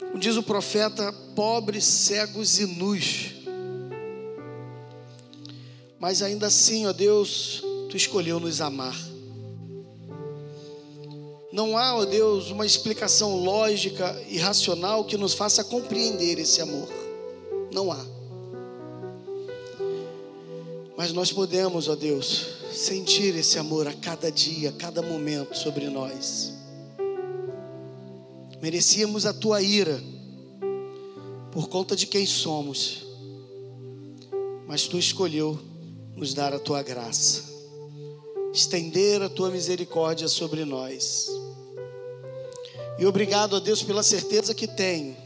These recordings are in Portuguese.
Como diz o profeta, pobres, cegos e nus. Mas ainda assim, ó Deus, tu escolheu nos amar. Não há, ó Deus, uma explicação lógica e racional que nos faça compreender esse amor. Não há. Mas nós podemos, ó Deus, sentir esse amor a cada dia, a cada momento sobre nós. Merecíamos a tua ira por conta de quem somos, mas tu escolheu nos dar a tua graça, estender a tua misericórdia sobre nós. E obrigado a Deus pela certeza que tenho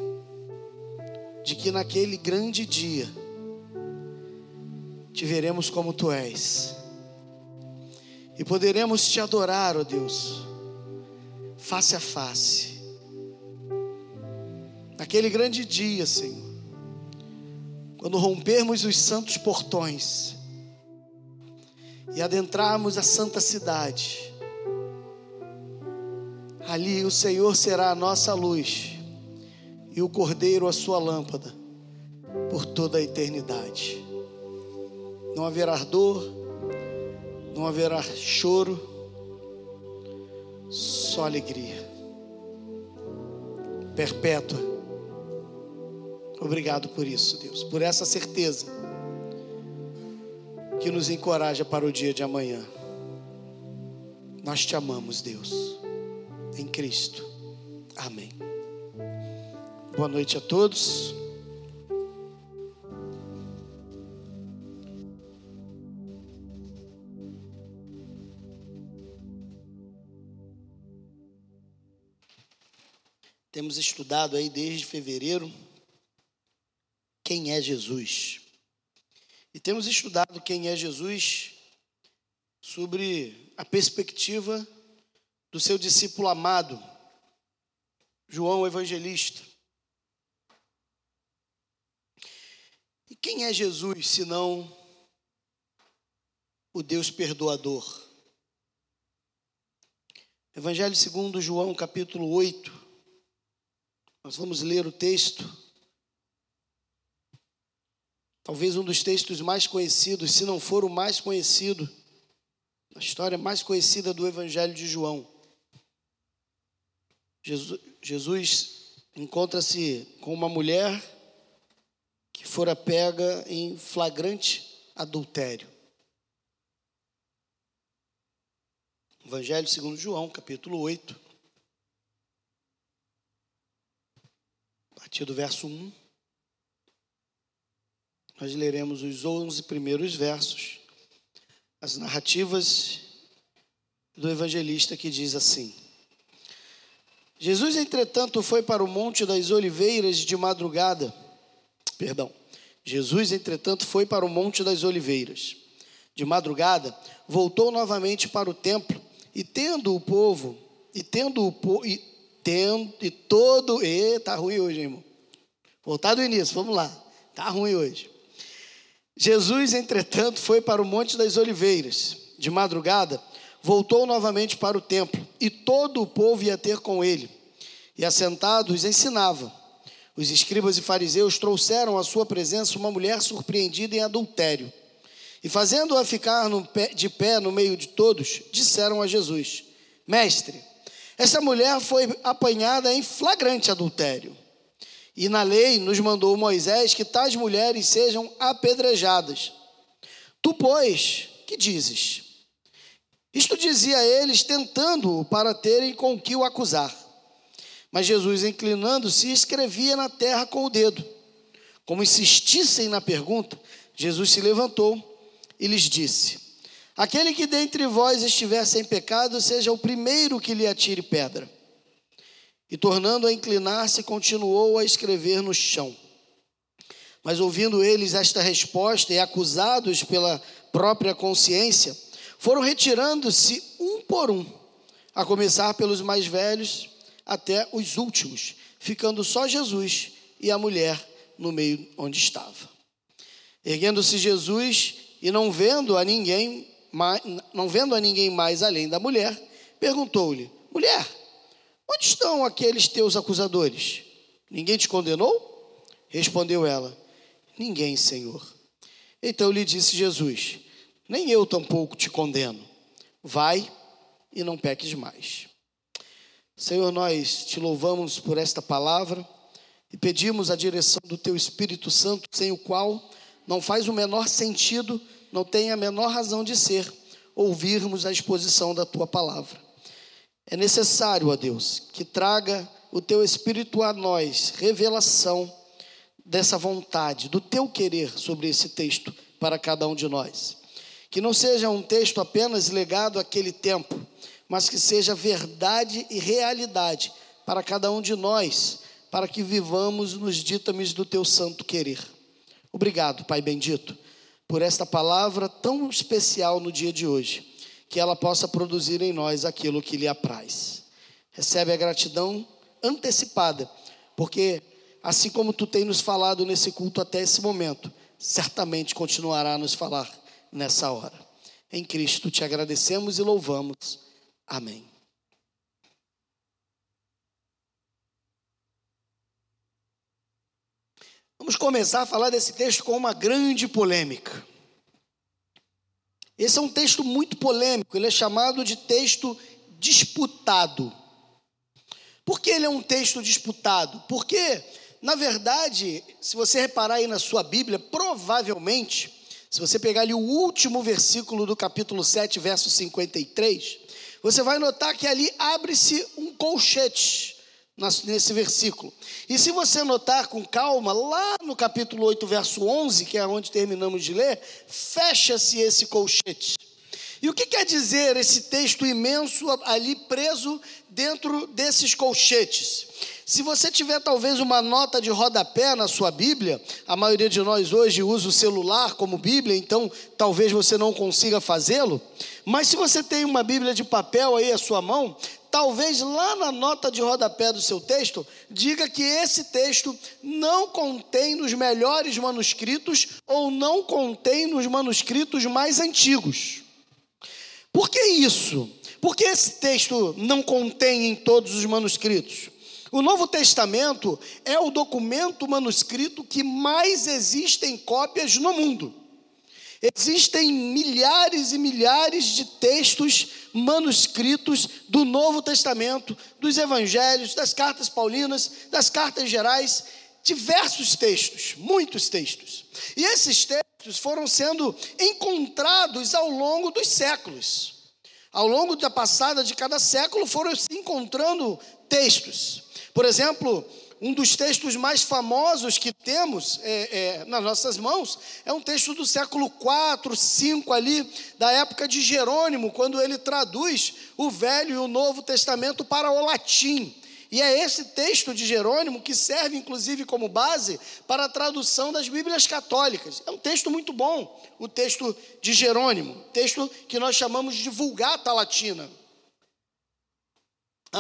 de que naquele grande dia te veremos como tu és e poderemos te adorar, ó Deus, face a face. Naquele grande dia, Senhor, quando rompermos os santos portões e adentrarmos a santa cidade, ali o Senhor será a nossa luz e o Cordeiro a sua lâmpada por toda a eternidade. Não haverá dor, não haverá choro, só alegria perpétua. Obrigado por isso, Deus, por essa certeza que nos encoraja para o dia de amanhã. Nós te amamos, Deus, em Cristo. Amém. Boa noite a todos. Temos estudado aí desde fevereiro quem é Jesus. E temos estudado quem é Jesus sobre a perspectiva do seu discípulo amado, João Evangelista. E quem é Jesus senão o Deus perdoador? Evangelho segundo João, capítulo 8, nós vamos ler o texto. Talvez um dos textos mais conhecidos, se não for o mais conhecido, a história mais conhecida do Evangelho de João. Jesus, Jesus encontra-se com uma mulher que fora pega em flagrante adultério. Evangelho segundo João, capítulo 8. partir do verso 1, nós leremos os 11 primeiros versos, as narrativas do evangelista que diz assim: Jesus, entretanto, foi para o Monte das Oliveiras de madrugada. Perdão. Jesus, entretanto, foi para o Monte das Oliveiras. De madrugada, voltou novamente para o templo e tendo o povo, e tendo o povo, tendo, e todo. E tá ruim hoje, irmão. Voltar do início, vamos lá. Tá ruim hoje. Jesus, entretanto, foi para o Monte das Oliveiras. De madrugada, voltou novamente para o templo, e todo o povo ia ter com ele. E assentados ensinava. Os escribas e fariseus trouxeram à sua presença uma mulher surpreendida em adultério. E fazendo-a ficar de pé no meio de todos, disseram a Jesus: Mestre, essa mulher foi apanhada em flagrante adultério. E na lei nos mandou Moisés que tais mulheres sejam apedrejadas. Tu, pois, que dizes? Isto dizia eles, tentando-o para terem com que o acusar. Mas Jesus, inclinando-se, escrevia na terra com o dedo. Como insistissem na pergunta, Jesus se levantou e lhes disse: Aquele que dentre vós estiver sem pecado, seja o primeiro que lhe atire pedra. E tornando a inclinar-se, continuou a escrever no chão. Mas ouvindo eles esta resposta e acusados pela própria consciência, foram retirando-se um por um, a começar pelos mais velhos até os últimos, ficando só Jesus e a mulher no meio onde estava. Erguendo-se Jesus e não vendo a ninguém, não vendo a ninguém mais além da mulher, perguntou-lhe: Mulher, estão aqueles teus acusadores? Ninguém te condenou? Respondeu ela: Ninguém, Senhor. Então lhe disse Jesus: Nem eu tampouco te condeno. Vai e não peques mais. Senhor, nós te louvamos por esta palavra e pedimos a direção do teu Espírito Santo, sem o qual não faz o menor sentido, não tem a menor razão de ser ouvirmos a exposição da tua palavra. É necessário, ó Deus, que traga o teu Espírito a nós revelação dessa vontade, do teu querer sobre esse texto para cada um de nós. Que não seja um texto apenas legado àquele tempo, mas que seja verdade e realidade para cada um de nós, para que vivamos nos dítames do teu santo querer. Obrigado, Pai bendito, por esta palavra tão especial no dia de hoje, que ela possa produzir em nós aquilo que lhe apraz. Recebe a gratidão antecipada, porque assim como tu tem nos falado nesse culto até esse momento, certamente continuará a nos falar nessa hora. Em Cristo te agradecemos e louvamos. Amém. Vamos começar a falar desse texto com uma grande polêmica. Esse é um texto muito polêmico, ele é chamado de texto disputado. Por que ele é um texto disputado? Porque, na verdade, se você reparar aí na sua Bíblia, provavelmente, se você pegar ali o último versículo do capítulo 7, verso 53, você vai notar que ali abre-se um colchete nesse versículo. E se você notar com calma, lá no capítulo 8, verso 11, que é onde terminamos de ler, fecha-se esse colchete. E o que quer dizer esse texto imenso ali preso dentro desses colchetes? Se você tiver talvez uma nota de rodapé na sua Bíblia, a maioria de nós hoje usa o celular como Bíblia, então talvez você não consiga fazê-lo. Mas se você tem uma Bíblia de papel aí à sua mão, talvez lá na nota de rodapé do seu texto, diga que esse texto não contém nos melhores manuscritos ou não contém nos manuscritos mais antigos. Por que isso? Porque esse texto não contém em todos os manuscritos? O Novo Testamento é o documento manuscrito que mais existem cópias no mundo. Existem milhares e milhares de textos manuscritos do Novo Testamento, dos Evangelhos, das cartas paulinas, das cartas gerais, diversos textos, muitos textos. E esses textos foram sendo encontrados ao longo dos séculos. Ao longo da passada de cada século foram se encontrando textos. Por exemplo, um dos textos mais famosos que temos é, é, nas nossas mãos é um texto do século 4, 5 ali, da época de Jerônimo, quando ele traduz o Velho e o Novo Testamento para o latim. E é esse texto de Jerônimo que serve, inclusive, como base para a tradução das Bíblias católicas. É um texto muito bom, o texto de Jerônimo, texto que nós chamamos de Vulgata Latina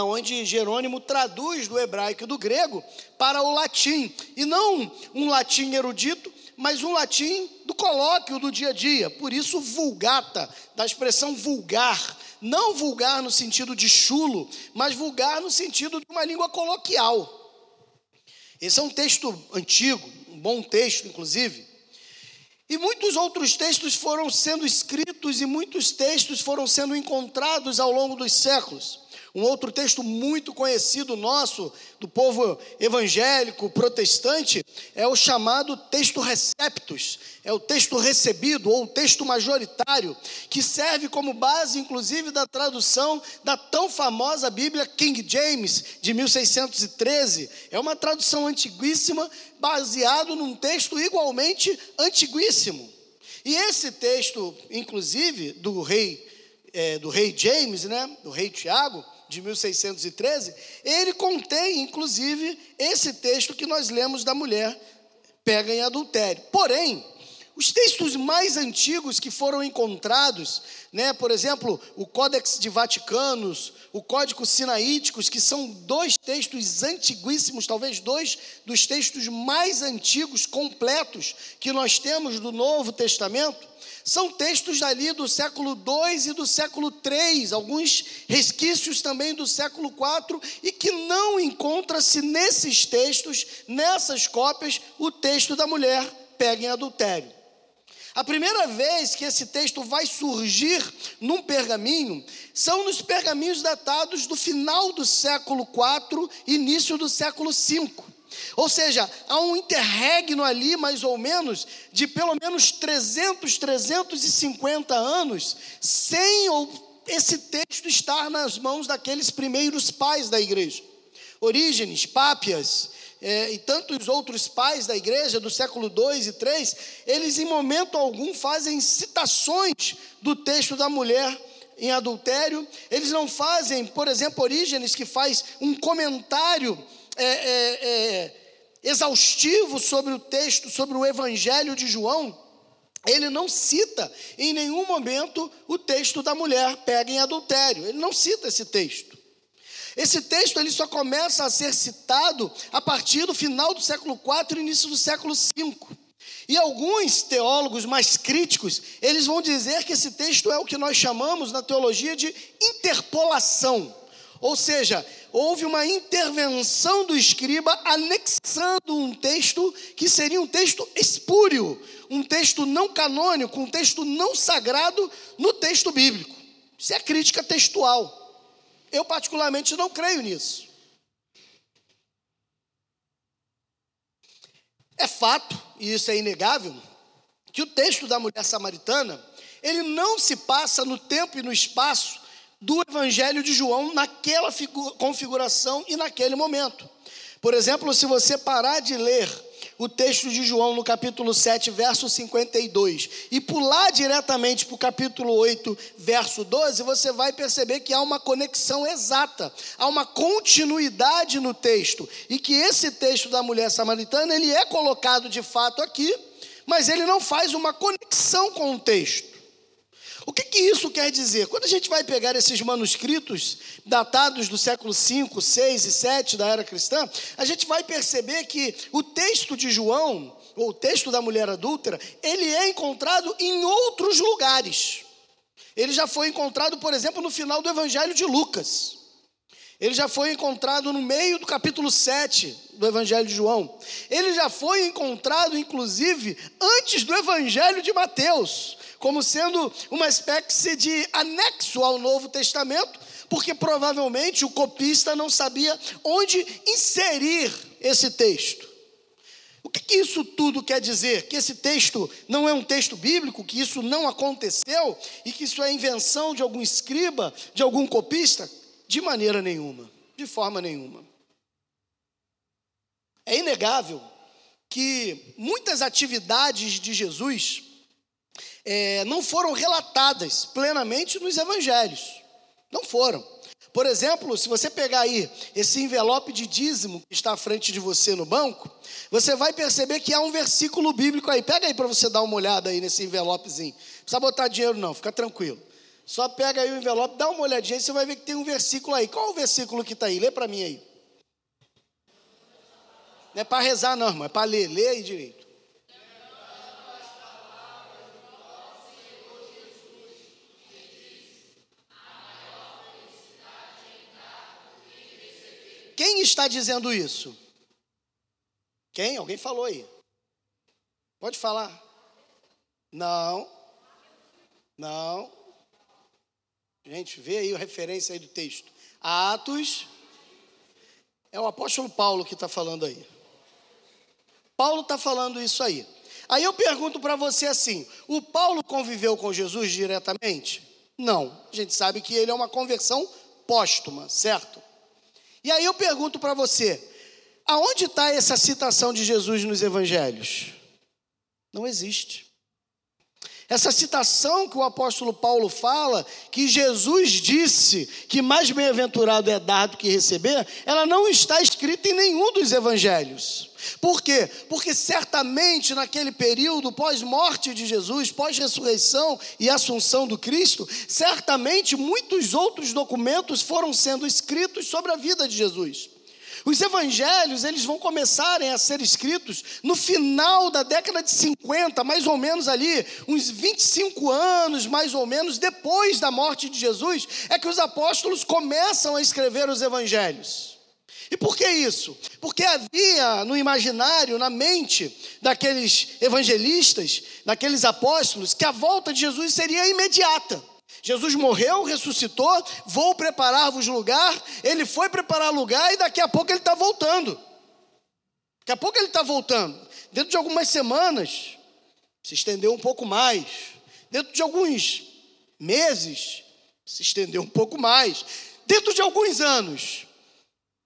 onde Jerônimo traduz do hebraico e do grego para o latim, e não um latim erudito, mas um latim do colóquio do dia a dia, por isso vulgata, da expressão vulgar, não vulgar no sentido de chulo, mas vulgar no sentido de uma língua coloquial. Esse é um texto antigo, um bom texto, inclusive. E muitos outros textos foram sendo escritos e muitos textos foram sendo encontrados ao longo dos séculos. Um outro texto muito conhecido nosso, do povo evangélico, protestante, é o chamado texto receptus, é o texto recebido ou o texto majoritário, que serve como base, inclusive, da tradução da tão famosa Bíblia King James, de 1613. É uma tradução antiguíssima, baseado num texto igualmente antiguíssimo. E esse texto, inclusive, do rei, é, do rei James, né, do rei Tiago, de 1613, ele contém, inclusive, esse texto que nós lemos da mulher pega em adultério. Porém, Os textos mais antigos que foram encontrados, né, por exemplo, o Códex de Vaticanos, o Código Sinaíticos, que são dois textos antiguíssimos, talvez dois dos textos mais antigos, completos, que nós temos do Novo Testamento, são textos ali do século II e do século III, alguns resquícios também do século IV, e que não encontra-se nesses textos, nessas cópias, o texto da mulher pega em adultério. A primeira vez que esse texto vai surgir num pergaminho são nos pergaminhos datados do final do século IV, início do século V. Ou seja, há um interregno ali, mais ou menos, de pelo menos 300, 350 anos, sem esse texto estar nas mãos daqueles primeiros pais da igreja. Orígenes, Pápias, é, e tantos outros pais da igreja do século 2 e 3, eles em momento algum fazem citações do texto da mulher em adultério, eles não fazem, por exemplo, Orígenes, que faz um comentário é, é, é, exaustivo sobre o texto, sobre o evangelho de João, ele não cita em nenhum momento o texto da mulher pega em adultério, ele não cita esse texto. Esse texto ele só começa a ser citado a partir do final do século IV e início do século V. E alguns teólogos mais críticos, eles vão dizer que esse texto é o que nós chamamos na teologia de interpolação. Ou seja, houve uma intervenção do escriba anexando um texto que seria um texto espúrio, um texto não canônico, um texto não sagrado no texto bíblico. Isso é crítica textual. Eu, particularmente, não creio nisso. É fato, e isso é inegável, que o texto da mulher samaritana, ele não se passa no tempo e no espaço do Evangelho de João naquela configuração e naquele momento. Por exemplo, se você parar de ler o texto de João no capítulo 7, verso 52, e pular diretamente para o capítulo 8, verso 12, você vai perceber que há uma conexão exata, há uma continuidade no texto, e que esse texto da mulher samaritana, ele é colocado de fato aqui, mas ele não faz uma conexão com o texto. O que, que, isso quer dizer? Quando a gente vai pegar esses manuscritos datados do século 5, 6 e 7 da era cristã, a gente vai perceber que o texto de João, ou o texto da mulher adúltera, ele é encontrado em outros lugares. Ele já foi encontrado, por exemplo, no final do Evangelho de Lucas. Ele já foi encontrado no meio do capítulo 7 do Evangelho de João. Ele já foi encontrado, inclusive, antes do Evangelho de Mateus como sendo uma espécie de anexo ao Novo Testamento, porque provavelmente o copista não sabia onde inserir esse texto. O que, que, isso tudo quer dizer? Que esse texto não é um texto bíblico, que isso não aconteceu e que isso é invenção de algum escriba, de algum copista? De maneira nenhuma, de forma nenhuma. É inegável que muitas atividades de Jesus é, não foram relatadas plenamente nos evangelhos. Não foram. Por exemplo, se você pegar aí esse envelope de dízimo que está à frente de você no banco, você vai perceber que há um versículo bíblico aí. Pega aí para você dar uma olhada aí nesse envelopezinho. Não precisa botar dinheiro não, fica tranquilo. Só pega aí o envelope, dá uma olhadinha e você vai ver que tem um versículo aí. Qual é o versículo que está aí? Lê para mim aí. Não é para rezar não, irmão, é para ler. Lê aí direito. Quem está dizendo isso? Quem? Alguém falou aí. Pode falar. Não. Não. Gente, vê aí a referência aí do texto. Atos. É o apóstolo Paulo que está falando aí. Paulo está falando isso aí. Aí eu pergunto para você assim: o Paulo conviveu com Jesus diretamente? Não. A gente sabe que ele é uma conversão póstuma, certo? E aí eu pergunto para você: aonde está essa citação de Jesus nos evangelhos? Não existe. Essa citação que o apóstolo Paulo fala, que Jesus disse que mais bem-aventurado é dar do que receber, ela não está escrita em nenhum dos evangelhos. Por quê? Porque certamente naquele período pós-morte de Jesus, pós-ressurreição e assunção do Cristo, certamente muitos outros documentos foram sendo escritos sobre a vida de Jesus. Os evangelhos, eles vão começarem a ser escritos no final da década de 50, mais ou menos ali, uns 25 anos, mais ou menos, depois da morte de Jesus, é que os apóstolos começam a escrever os evangelhos. E por que isso? Porque havia no imaginário, na mente daqueles evangelistas, daqueles apóstolos, que a volta de Jesus seria imediata. Jesus morreu, ressuscitou, vou preparar-vos lugar. Ele foi preparar lugar e daqui a pouco ele está voltando. Daqui a pouco ele está voltando. Dentro de algumas semanas, se estendeu um pouco mais. Dentro de alguns meses, se estendeu um pouco mais. Dentro de alguns anos,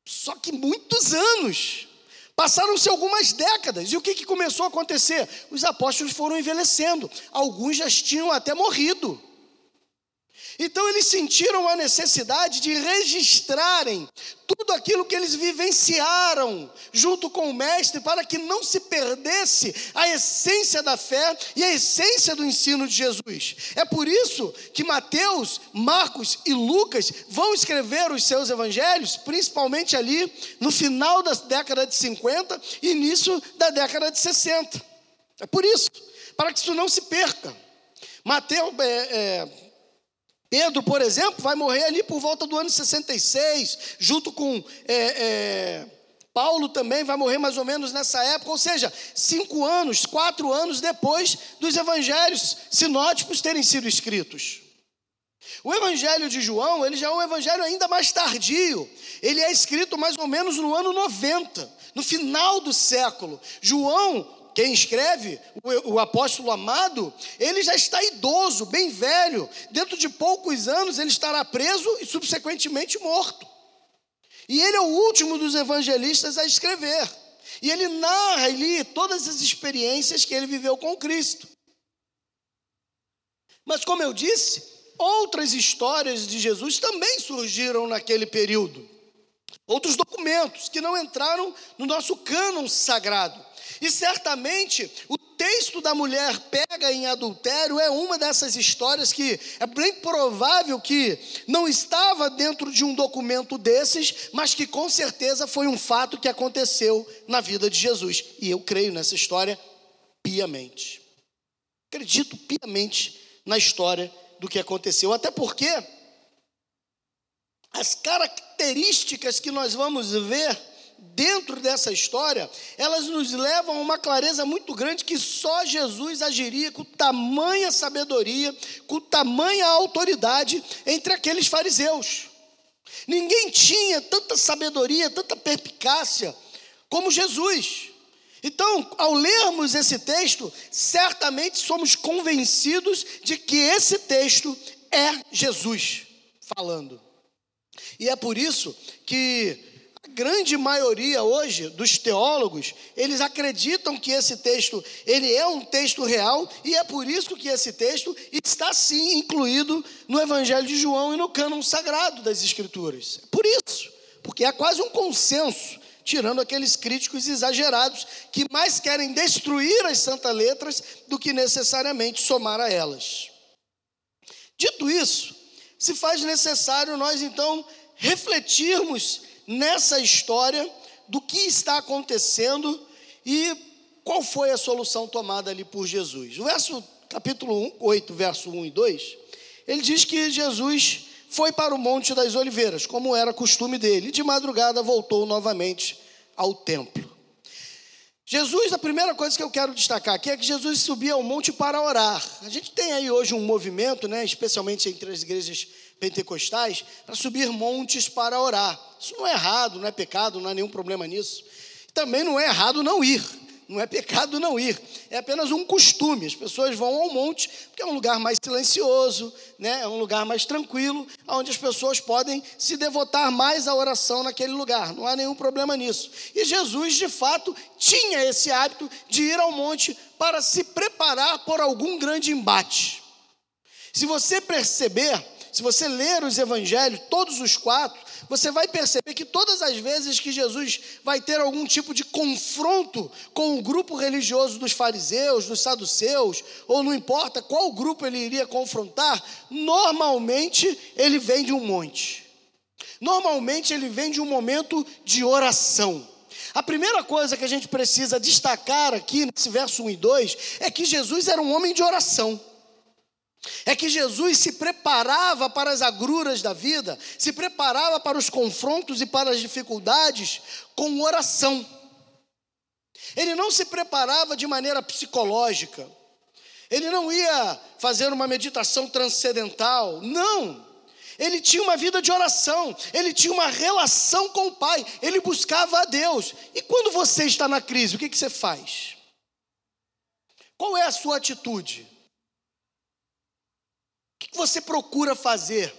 só que muitos anos. Passaram-se algumas décadas, e o que, que começou a acontecer? Os apóstolos foram envelhecendo, alguns já tinham até morrido. Então eles sentiram a necessidade de registrarem tudo aquilo que eles vivenciaram junto com o Mestre, para que não se perdesse a essência da fé e a essência do ensino de Jesus. É por isso que Mateus, Marcos e Lucas vão escrever os seus evangelhos, principalmente ali no final da década de 50 e início da década de 60. É por isso, para que isso não se perca. Mateus. É, é, Pedro, por exemplo, vai morrer ali por volta do ano 66, junto com é, é, Paulo também vai morrer mais ou menos nessa época, ou seja, cinco anos, quatro anos depois dos evangelhos sinóticos terem sido escritos. O evangelho de João, ele já é um evangelho ainda mais tardio. Ele é escrito mais ou menos no ano 90, no final do século. João quem escreve, o, o, apóstolo amado, ele já está idoso, bem velho. Dentro de poucos anos ele estará preso e subsequentemente morto. E ele é o último dos evangelistas a escrever. E ele narra ali todas as experiências que ele viveu com Cristo. Mas como eu disse, outras histórias de Jesus também surgiram naquele período. Outros documentos que não entraram no nosso cânon sagrado. E certamente o texto da mulher pega em adultério é uma dessas histórias que é bem provável que não estava dentro de um documento desses, mas que com certeza foi um fato que aconteceu na vida de Jesus. E eu creio nessa história piamente. Acredito piamente na história do que aconteceu, até porque as características que nós vamos ver dentro dessa história, elas nos levam a uma clareza muito grande que só Jesus agiria com tamanha sabedoria, com tamanha autoridade entre aqueles fariseus. Ninguém tinha tanta sabedoria, tanta perpicácia como Jesus. Então, ao lermos esse texto, certamente somos convencidos de que esse texto é Jesus falando. E é por isso que grande maioria hoje dos teólogos, eles acreditam que esse texto, ele é um texto real e é por isso que esse texto está sim incluído no Evangelho de João e no cânon sagrado das Escrituras. Por isso, porque é quase um consenso, tirando aqueles críticos exagerados que mais querem destruir as santas letras do que necessariamente somar a elas. Dito isso, se faz necessário nós então refletirmos nessa história do que está acontecendo e qual foi a solução tomada ali por Jesus. O verso capítulo 1, 8, verso 1 e 2, ele diz que Jesus foi para o Monte das Oliveiras, como era costume dele, e de madrugada voltou novamente ao templo. Jesus, a primeira coisa que eu quero destacar aqui é que Jesus subia ao monte para orar. A gente tem aí hoje um movimento, né, especialmente entre as igrejas pentecostais, para subir montes para orar. Isso não é errado, não é pecado, não há nenhum problema nisso. Também não é errado não ir. Não é pecado não ir, é apenas um costume. As pessoas vão ao monte porque é um lugar mais silencioso, né? é um lugar mais tranquilo, onde as pessoas podem se devotar mais à oração naquele lugar. Não há nenhum problema nisso. E Jesus, de fato, tinha esse hábito de ir ao monte para se preparar por algum grande embate. Se você perceber, se você ler os evangelhos, todos os quatro, você vai perceber que todas as vezes que Jesus vai ter algum tipo de confronto com o grupo religioso dos fariseus, dos saduceus, ou não importa qual grupo ele iria confrontar, normalmente ele vem de um monte. Normalmente ele vem de um momento de oração. A primeira coisa que a gente precisa destacar aqui nesse verso 1 e 2 é que Jesus era um homem de oração. É que Jesus se preparava para as agruras da vida, se preparava para os confrontos e para as dificuldades com oração. Ele não se preparava de maneira psicológica, ele não ia fazer uma meditação transcendental, não. Ele tinha uma vida de oração, ele tinha uma relação com o Pai, ele buscava a Deus. E quando você está na crise, o que, que você faz? Qual é a sua atitude? O que você procura fazer?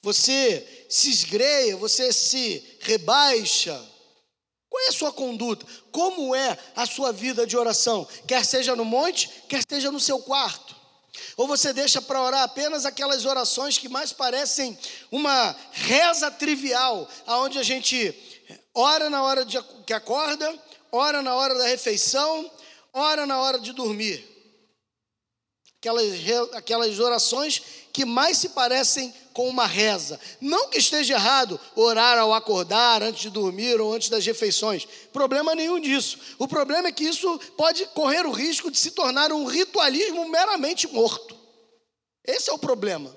Você se esgreia, você se rebaixa. Qual é a sua conduta? Como é a sua vida de oração? Quer seja no monte, quer seja no seu quarto. Ou você deixa para orar apenas aquelas orações que mais parecem uma reza trivial, aonde a gente ora na hora de, que acorda, ora na hora da refeição, ora na hora de dormir aquelas, aquelas orações que mais se parecem com uma reza. Não que esteja errado orar ao acordar, antes de dormir ou antes das refeições. Problema nenhum disso. O problema é que isso pode correr o risco de se tornar um ritualismo meramente morto. Esse é o problema.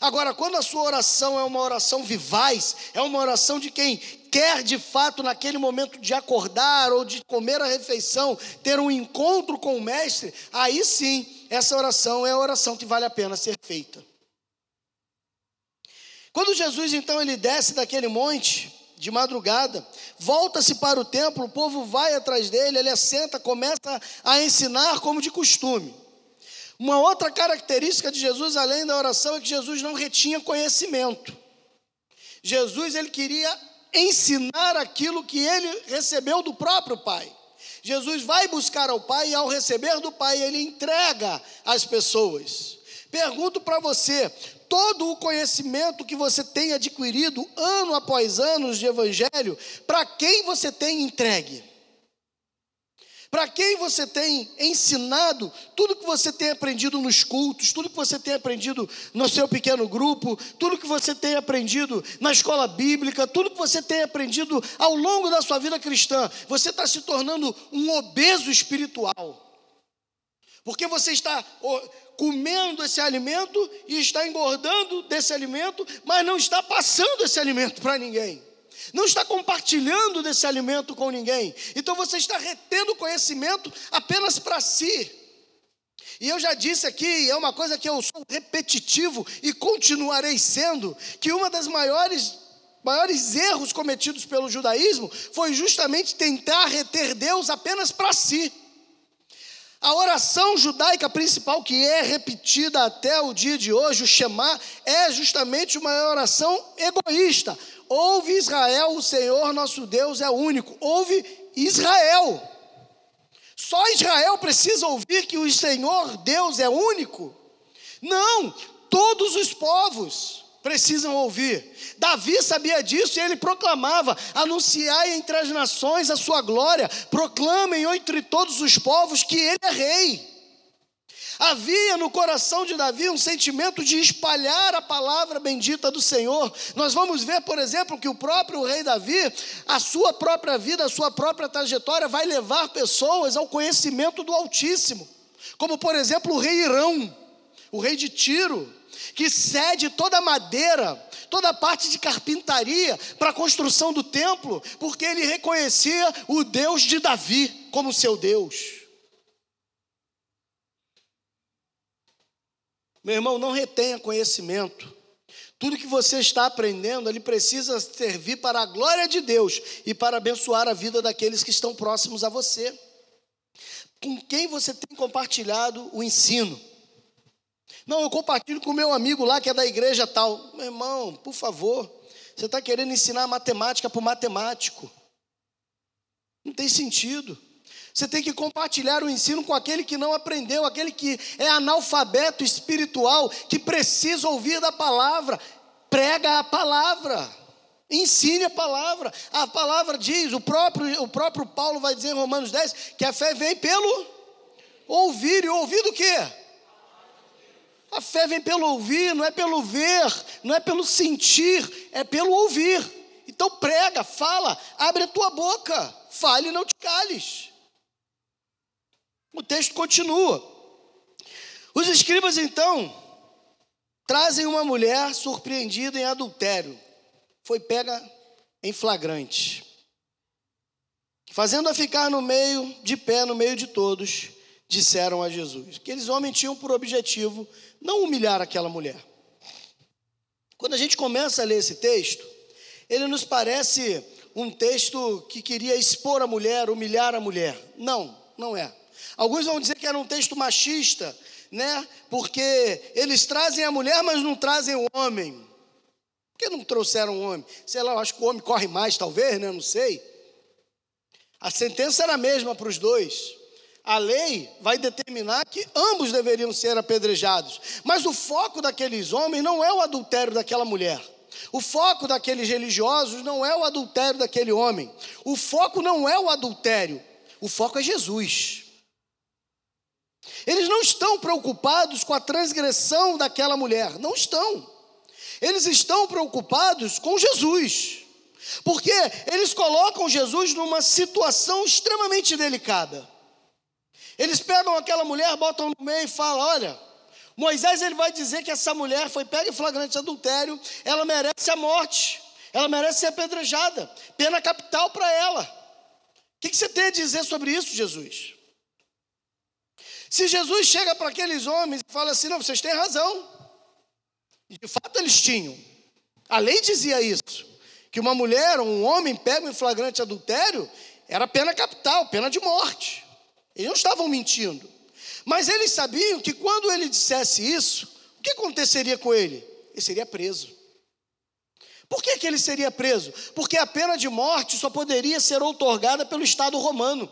Agora, quando a sua oração é uma oração vivaz, é uma oração de quem quer de fato, naquele momento de acordar ou de comer a refeição, ter um encontro com o Mestre, aí sim, essa oração é a oração que vale a pena ser feita. Quando Jesus então ele desce daquele monte de madrugada, volta-se para o templo, o povo vai atrás dele, ele assenta, começa a ensinar como de costume. Uma outra característica de Jesus, além da oração, é que Jesus não retinha conhecimento. Jesus ele queria ensinar aquilo que ele recebeu do próprio Pai. Jesus vai buscar ao Pai e ao receber do Pai, ele entrega às pessoas. Pergunto para você: todo o conhecimento que você tem adquirido ano após ano de evangelho, para quem você tem entregue? Para quem você tem ensinado tudo que você tem aprendido nos cultos, tudo que você tem aprendido no seu pequeno grupo, tudo que você tem aprendido na escola bíblica, tudo que você tem aprendido ao longo da sua vida cristã, você está se tornando um obeso espiritual. Porque você está comendo esse alimento e está engordando desse alimento, mas não está passando esse alimento para ninguém não está compartilhando desse alimento com ninguém. Então você está retendo conhecimento apenas para si. E eu já disse aqui, é uma coisa que eu sou repetitivo e continuarei sendo, que uma das maiores maiores erros cometidos pelo judaísmo foi justamente tentar reter Deus apenas para si. A oração judaica principal, que é repetida até o dia de hoje, o Shema, é justamente uma oração egoísta, Ouve Israel, o Senhor nosso Deus é único. Ouve Israel. Só Israel precisa ouvir que o Senhor Deus é único? Não, todos os povos precisam ouvir. Davi sabia disso e ele proclamava: anunciai entre as nações a sua glória, proclamem entre todos os povos que ele é rei. Havia no coração de Davi um sentimento de espalhar a palavra bendita do Senhor. Nós vamos ver, por exemplo, que o próprio rei Davi, a sua própria vida, a sua própria trajetória, vai levar pessoas ao conhecimento do Altíssimo. Como, por exemplo, o rei Irão, o rei de Tiro, que cede toda a madeira, toda a parte de carpintaria para a construção do templo, porque ele reconhecia o Deus de Davi como seu Deus. Meu irmão, não retenha conhecimento. Tudo que você está aprendendo, ele precisa servir para a glória de Deus e para abençoar a vida daqueles que estão próximos a você. com quem você tem compartilhado o ensino. Não, eu compartilho com o meu amigo lá que é da igreja tal. Meu irmão, por favor, você está querendo ensinar matemática para o matemático. Não tem sentido. Você tem que compartilhar o ensino com aquele que não aprendeu, aquele que é analfabeto espiritual, que precisa ouvir da palavra. Prega a palavra, ensine a palavra. A palavra diz, o próprio, o próprio Paulo vai dizer em Romanos 10 que a fé vem pelo ouvir, e ouvir do quê? A fé vem pelo ouvir, não é pelo ver, não é pelo sentir, é pelo ouvir. Então prega, fala, abre a tua boca, fale e não te cales. O texto continua. Os escribas então trazem uma mulher surpreendida em adultério. Foi pega em flagrante. Fazendo-a ficar no meio, de pé no meio de todos, disseram a Jesus. Aqueles homens tinham por objetivo não humilhar aquela mulher. Quando a gente começa a ler esse texto, ele nos parece um texto que queria expor a mulher, humilhar a mulher. Não, não é. Alguns vão dizer que era um texto machista, né? Porque eles trazem a mulher, mas não trazem o homem. Por que não trouxeram o homem? Sei lá, eu acho que o homem corre mais, talvez, né? Não sei. A sentença era a mesma para os dois. A lei vai determinar que ambos deveriam ser apedrejados. Mas o foco daqueles homens não é o adultério daquela mulher. O foco daqueles religiosos não é o adultério daquele homem. O foco não é o adultério. O foco é Jesus. Eles não estão preocupados com a transgressão daquela mulher, não estão. Eles estão preocupados com Jesus. Porque eles colocam Jesus numa situação extremamente delicada. Eles pegam aquela mulher, botam no meio e falam: olha, Moisés ele vai dizer que essa mulher foi pega em flagrante adultério, ela merece a morte, ela merece ser apedrejada, pena capital para ela. O que, que você tem a dizer sobre isso, Jesus? Se Jesus chega para aqueles homens e fala assim: não, vocês têm razão. De fato eles tinham. A lei dizia isso: que uma mulher ou um homem pego em flagrante adultério era pena capital, pena de morte. Eles não estavam mentindo. Mas eles sabiam que quando ele dissesse isso, o que aconteceria com ele? Ele seria preso. Por que, que ele seria preso? Porque a pena de morte só poderia ser outorgada pelo Estado romano.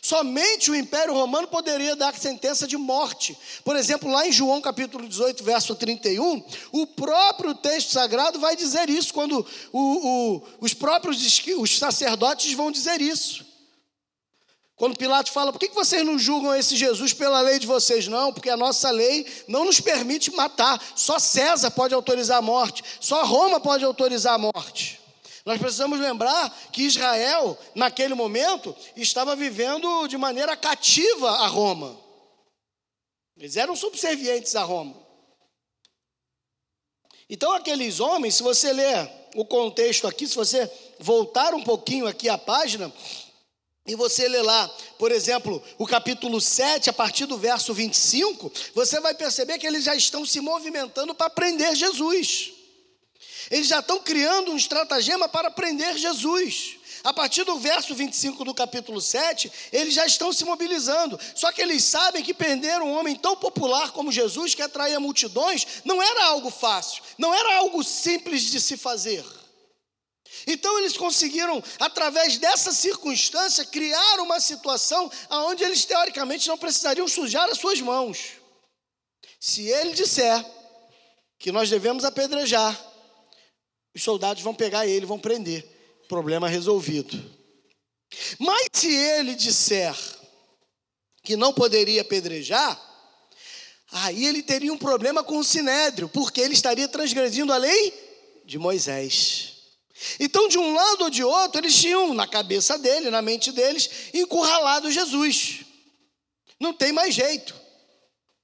Somente o Império Romano poderia dar sentença de morte. Por exemplo, lá em João capítulo 18, verso 31, o próprio texto sagrado vai dizer isso, quando o, o, os próprios os sacerdotes vão dizer isso. Quando Pilatos fala, por que vocês não julgam esse Jesus pela lei de vocês? Não, porque a nossa lei não nos permite matar. Só César pode autorizar a morte, só Roma pode autorizar a morte. Nós precisamos lembrar que Israel, naquele momento, estava vivendo de maneira cativa a Roma. Eles eram subservientes a Roma. Então, aqueles homens, se você ler o contexto aqui, se você voltar um pouquinho aqui a página, e você ler lá, por exemplo, o capítulo 7, a partir do verso 25, você vai perceber que eles já estão se movimentando para prender Jesus. Eles já estão criando um estratagema para prender Jesus. A partir do verso 25 do capítulo 7, eles já estão se mobilizando. Só que eles sabem que prender um homem tão popular como Jesus, que atraía multidões, não era algo fácil, não era algo simples de se fazer. Então eles conseguiram, através dessa circunstância, criar uma situação onde eles teoricamente não precisariam sujar as suas mãos. Se ele disser que nós devemos apedrejar, os soldados vão pegar ele, vão prender. Problema resolvido. Mas se ele disser que não poderia apedrejar, aí ele teria um problema com o sinédrio, porque ele estaria transgredindo a lei de Moisés. Então, de um lado ou de outro, eles tinham na cabeça dele, na mente deles, encurralado Jesus. Não tem mais jeito.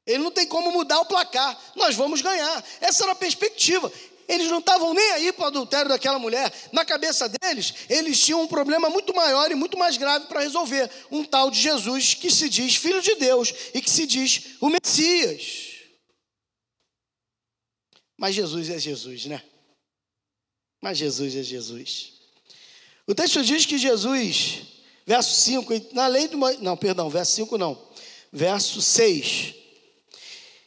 Ele não tem como mudar o placar. Nós vamos ganhar. Essa era a perspectiva. Eles não estavam nem aí para o adultério daquela mulher. Na cabeça deles, eles tinham um problema muito maior e muito mais grave para resolver. Um tal de Jesus que se diz filho de Deus e que se diz o Messias. Mas Jesus é Jesus, né? Mas Jesus é Jesus. O texto diz que Jesus verso 5, na lei do não, perdão, verso 5 não. Verso 6.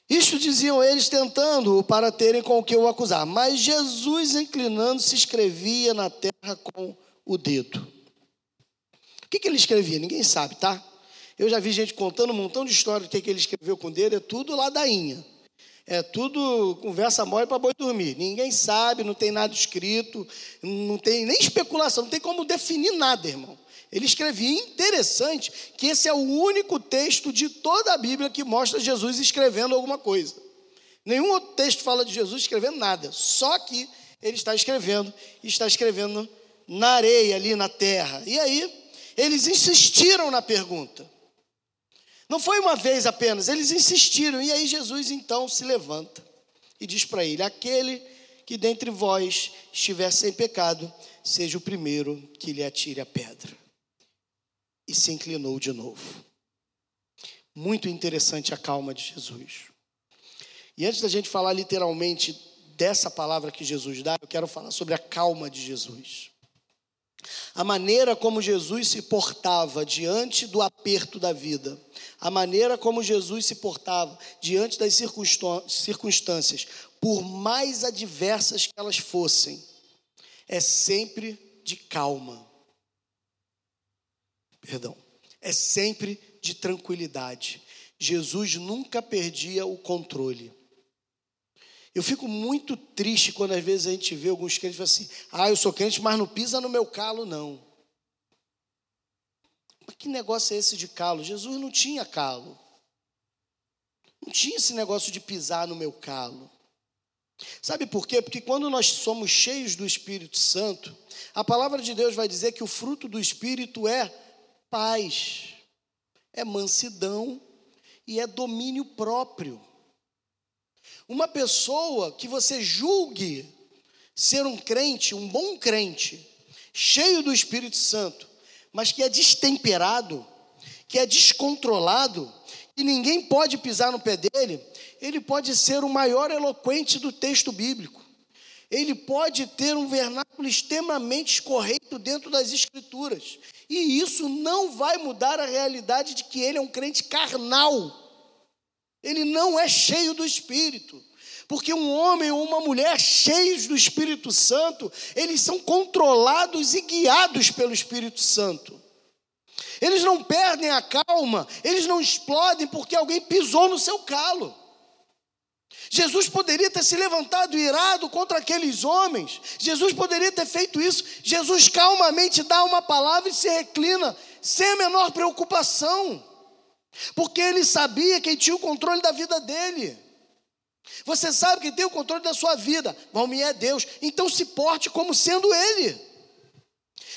Isto diziam eles tentando para terem com o que o acusar, mas Jesus inclinando-se escrevia na terra com o dedo. O que, que ele escrevia? Ninguém sabe, tá? Eu já vi gente contando um montão de história do que ele escreveu com o dedo, é tudo ladainha. É tudo conversa mole para boi dormir. Ninguém sabe, não tem nada escrito, não tem nem especulação, não tem como definir nada, irmão. Ele escrevia interessante que esse é o único texto de toda a Bíblia que mostra Jesus escrevendo alguma coisa. Nenhum outro texto fala de Jesus escrevendo nada, só que ele está escrevendo, está escrevendo na areia ali na terra. E aí, eles insistiram na pergunta. Não foi uma vez apenas, eles insistiram. E aí Jesus então se levanta e diz para ele: Aquele que dentre vós estiver sem pecado, seja o primeiro que lhe atire a pedra. E se inclinou de novo. Muito interessante a calma de Jesus. E antes da gente falar literalmente dessa palavra que Jesus dá, eu quero falar sobre a calma de Jesus. A maneira como Jesus se portava diante do aperto da vida, a maneira como Jesus se portava diante das circunstâncias, por mais adversas que elas fossem, é sempre de calma. Perdão. É sempre de tranquilidade. Jesus nunca perdia o controle. Eu fico muito triste quando às vezes a gente vê alguns crentes assim: ah, eu sou crente, mas não pisa no meu calo, não. Mas que negócio é esse de calo? Jesus não tinha calo. Não tinha esse negócio de pisar no meu calo. Sabe por quê? Porque quando nós somos cheios do Espírito Santo, a palavra de Deus vai dizer que o fruto do Espírito é paz, é mansidão e é domínio próprio. Uma pessoa que você julgue ser um crente, um bom crente, cheio do Espírito Santo, mas que é destemperado, que é descontrolado, e ninguém pode pisar no pé dele, ele pode ser o maior eloquente do texto bíblico. Ele pode ter um vernáculo extremamente escorreito dentro das escrituras. E isso não vai mudar a realidade de que ele é um crente carnal ele não é cheio do Espírito. Porque um homem ou uma mulher cheios do Espírito Santo, eles são controlados e guiados pelo Espírito Santo. Eles não perdem a calma, eles não explodem porque alguém pisou no seu calo. Jesus poderia ter se levantado irado contra aqueles homens, Jesus poderia ter feito isso. Jesus calmamente dá uma palavra e se reclina, sem a menor preocupação. Porque ele sabia quem tinha o controle da vida dele. Você sabe quem tem o controle da sua vida. Valmir é Deus. Então se porte como sendo Ele.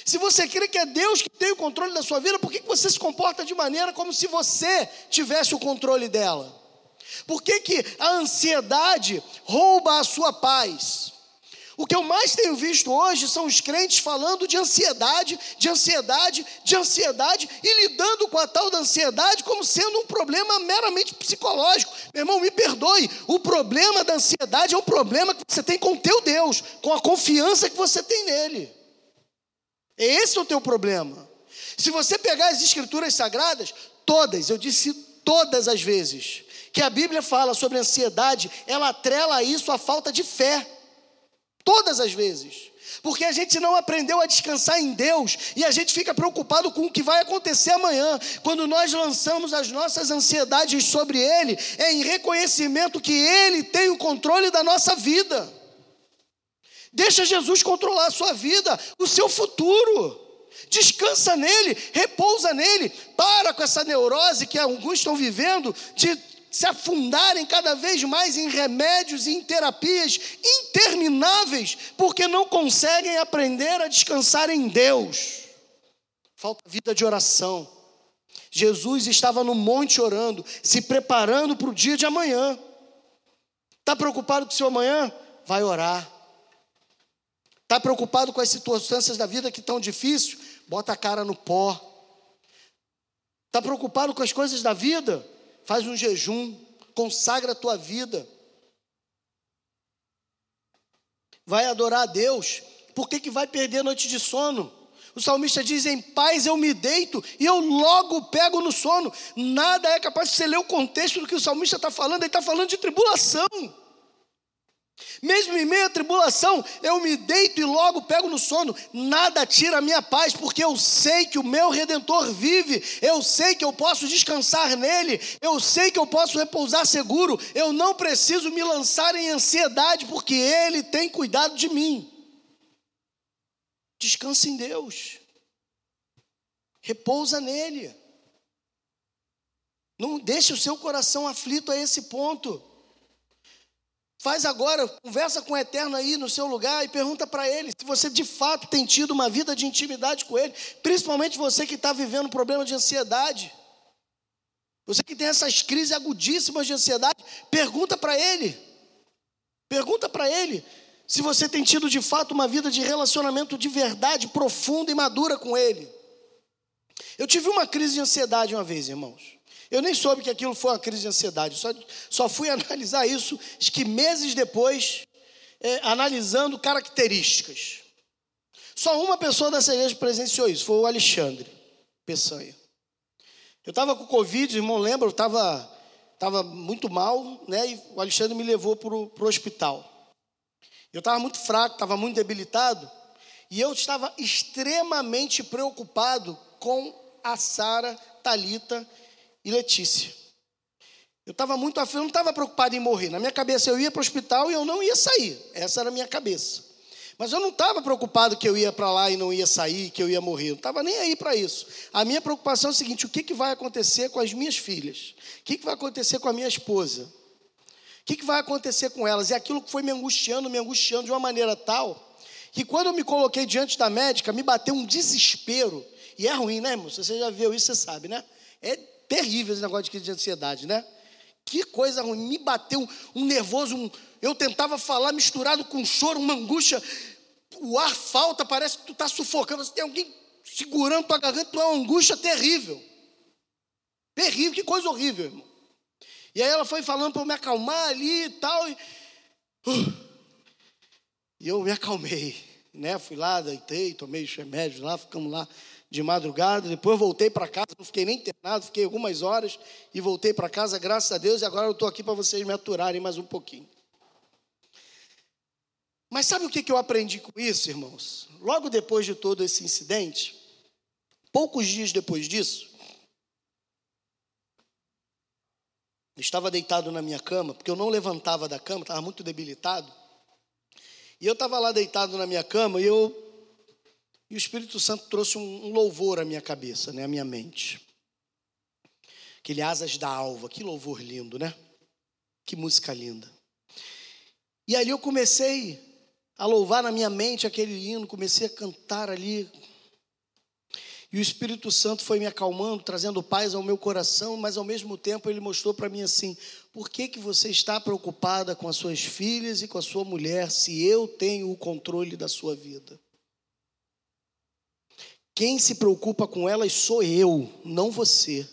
Se você crê que é Deus que tem o controle da sua vida, por que você se comporta de maneira como se você tivesse o controle dela? Por que, que a ansiedade rouba a sua paz? O que eu mais tenho visto hoje são os crentes falando de ansiedade, de ansiedade, de ansiedade e lidando com a tal da ansiedade como sendo um problema meramente psicológico. Meu irmão, me perdoe, o problema da ansiedade é um problema que você tem com o teu Deus, com a confiança que você tem nele. Esse é o teu problema. Se você pegar as escrituras sagradas, todas, eu disse todas as vezes, que a Bíblia fala sobre ansiedade, ela atrela isso a falta de fé. Todas as vezes. Porque a gente não aprendeu a descansar em Deus e a gente fica preocupado com o que vai acontecer amanhã. Quando nós lançamos as nossas ansiedades sobre Ele, é em reconhecimento que Ele tem o controle da nossa vida. Deixa Jesus controlar a sua vida, o seu futuro. Descansa nele, repousa nele. Para com essa neurose que alguns estão vivendo de se afundarem cada vez mais em remédios e em terapias intermináveis, porque não conseguem aprender a descansar em Deus. Falta vida de oração. Jesus estava no monte orando, se preparando para o dia de amanhã. Está preocupado com o seu amanhã? Vai orar. Está preocupado com as circunstâncias da vida que estão difíceis? Bota a cara no pó. Está preocupado com as coisas da vida? Faz um jejum, consagra a tua vida. Vai adorar a Deus. Por que, que vai perder noite de sono? O salmista diz: Em paz eu me deito e eu logo pego no sono. Nada é capaz de você ler o contexto do que o salmista está falando, ele está falando de tribulação. Mesmo em meio à tribulação, eu me deito e logo pego no sono. Nada tira a minha paz, porque eu sei que o meu redentor vive. Eu sei que eu posso descansar nele. Eu sei que eu posso repousar seguro. Eu não preciso me lançar em ansiedade, porque ele tem cuidado de mim. Descanse em Deus. Repousa nele. Não deixe o seu coração aflito a esse ponto. Faz agora, conversa com o Eterno aí no seu lugar e pergunta para ele se você de fato tem tido uma vida de intimidade com ele, principalmente você que está vivendo um problema de ansiedade. Você que tem essas crises agudíssimas de ansiedade, pergunta para ele. Pergunta para ele se você tem tido de fato uma vida de relacionamento de verdade, profunda e madura com ele. Eu tive uma crise de ansiedade uma vez, irmãos. Eu nem soube que aquilo foi uma crise de ansiedade, só, só fui analisar isso, que meses depois, é, analisando características. Só uma pessoa dessa igreja presenciou isso, foi o Alexandre Peçanha. Eu estava com Covid, irmão, lembra? Eu estava tava muito mal, né? E o Alexandre me levou para o hospital. Eu estava muito fraco, estava muito debilitado, e eu estava extremamente preocupado com a Sara, Talita e Letícia. Eu estava muito eu não estava preocupado em morrer. Na minha cabeça eu ia para o hospital e eu não ia sair. Essa era a minha cabeça. Mas eu não estava preocupado que eu ia para lá e não ia sair, que eu ia morrer. Eu não estava nem aí para isso. A minha preocupação é o seguinte: o que, que vai acontecer com as minhas filhas? O que, que vai acontecer com a minha esposa? O que, que vai acontecer com elas? E aquilo que foi me angustiando, me angustiando de uma maneira tal, que quando eu me coloquei diante da médica, me bateu um desespero. E é ruim, né, irmão? Se você já viu isso, você sabe, né? É terrível esse negócio de crise de ansiedade, né? Que coisa ruim. Me bateu um, um nervoso, um, eu tentava falar misturado com choro, uma angústia. O ar falta, parece que tu está sufocando. Você tem alguém segurando tua garganta, é uma angústia terrível. Terrível, que coisa horrível, irmão. E aí ela foi falando para eu me acalmar ali e tal. E, uh, e eu me acalmei, né? Fui lá, deitei, tomei os remédios lá, ficamos lá de madrugada, depois voltei para casa, não fiquei nem internado, fiquei algumas horas e voltei para casa, graças a Deus, e agora eu estou aqui para vocês me aturarem mais um pouquinho. Mas sabe o que eu aprendi com isso, irmãos? Logo depois de todo esse incidente, poucos dias depois disso, estava deitado na minha cama, porque eu não levantava da cama, estava muito debilitado. E eu estava lá deitado na minha cama e eu e o Espírito Santo trouxe um, louvor à minha cabeça, né, à minha mente. Aquele Asas da Alva, que louvor lindo, né? Que música linda. E ali eu comecei a louvar na minha mente aquele hino, comecei a cantar ali. E o Espírito Santo foi me acalmando, trazendo paz ao meu coração, mas ao mesmo tempo ele mostrou para mim assim: por que, que você está preocupada com as suas filhas e com a sua mulher se eu tenho o controle da sua vida? Quem se preocupa com elas sou eu, não você.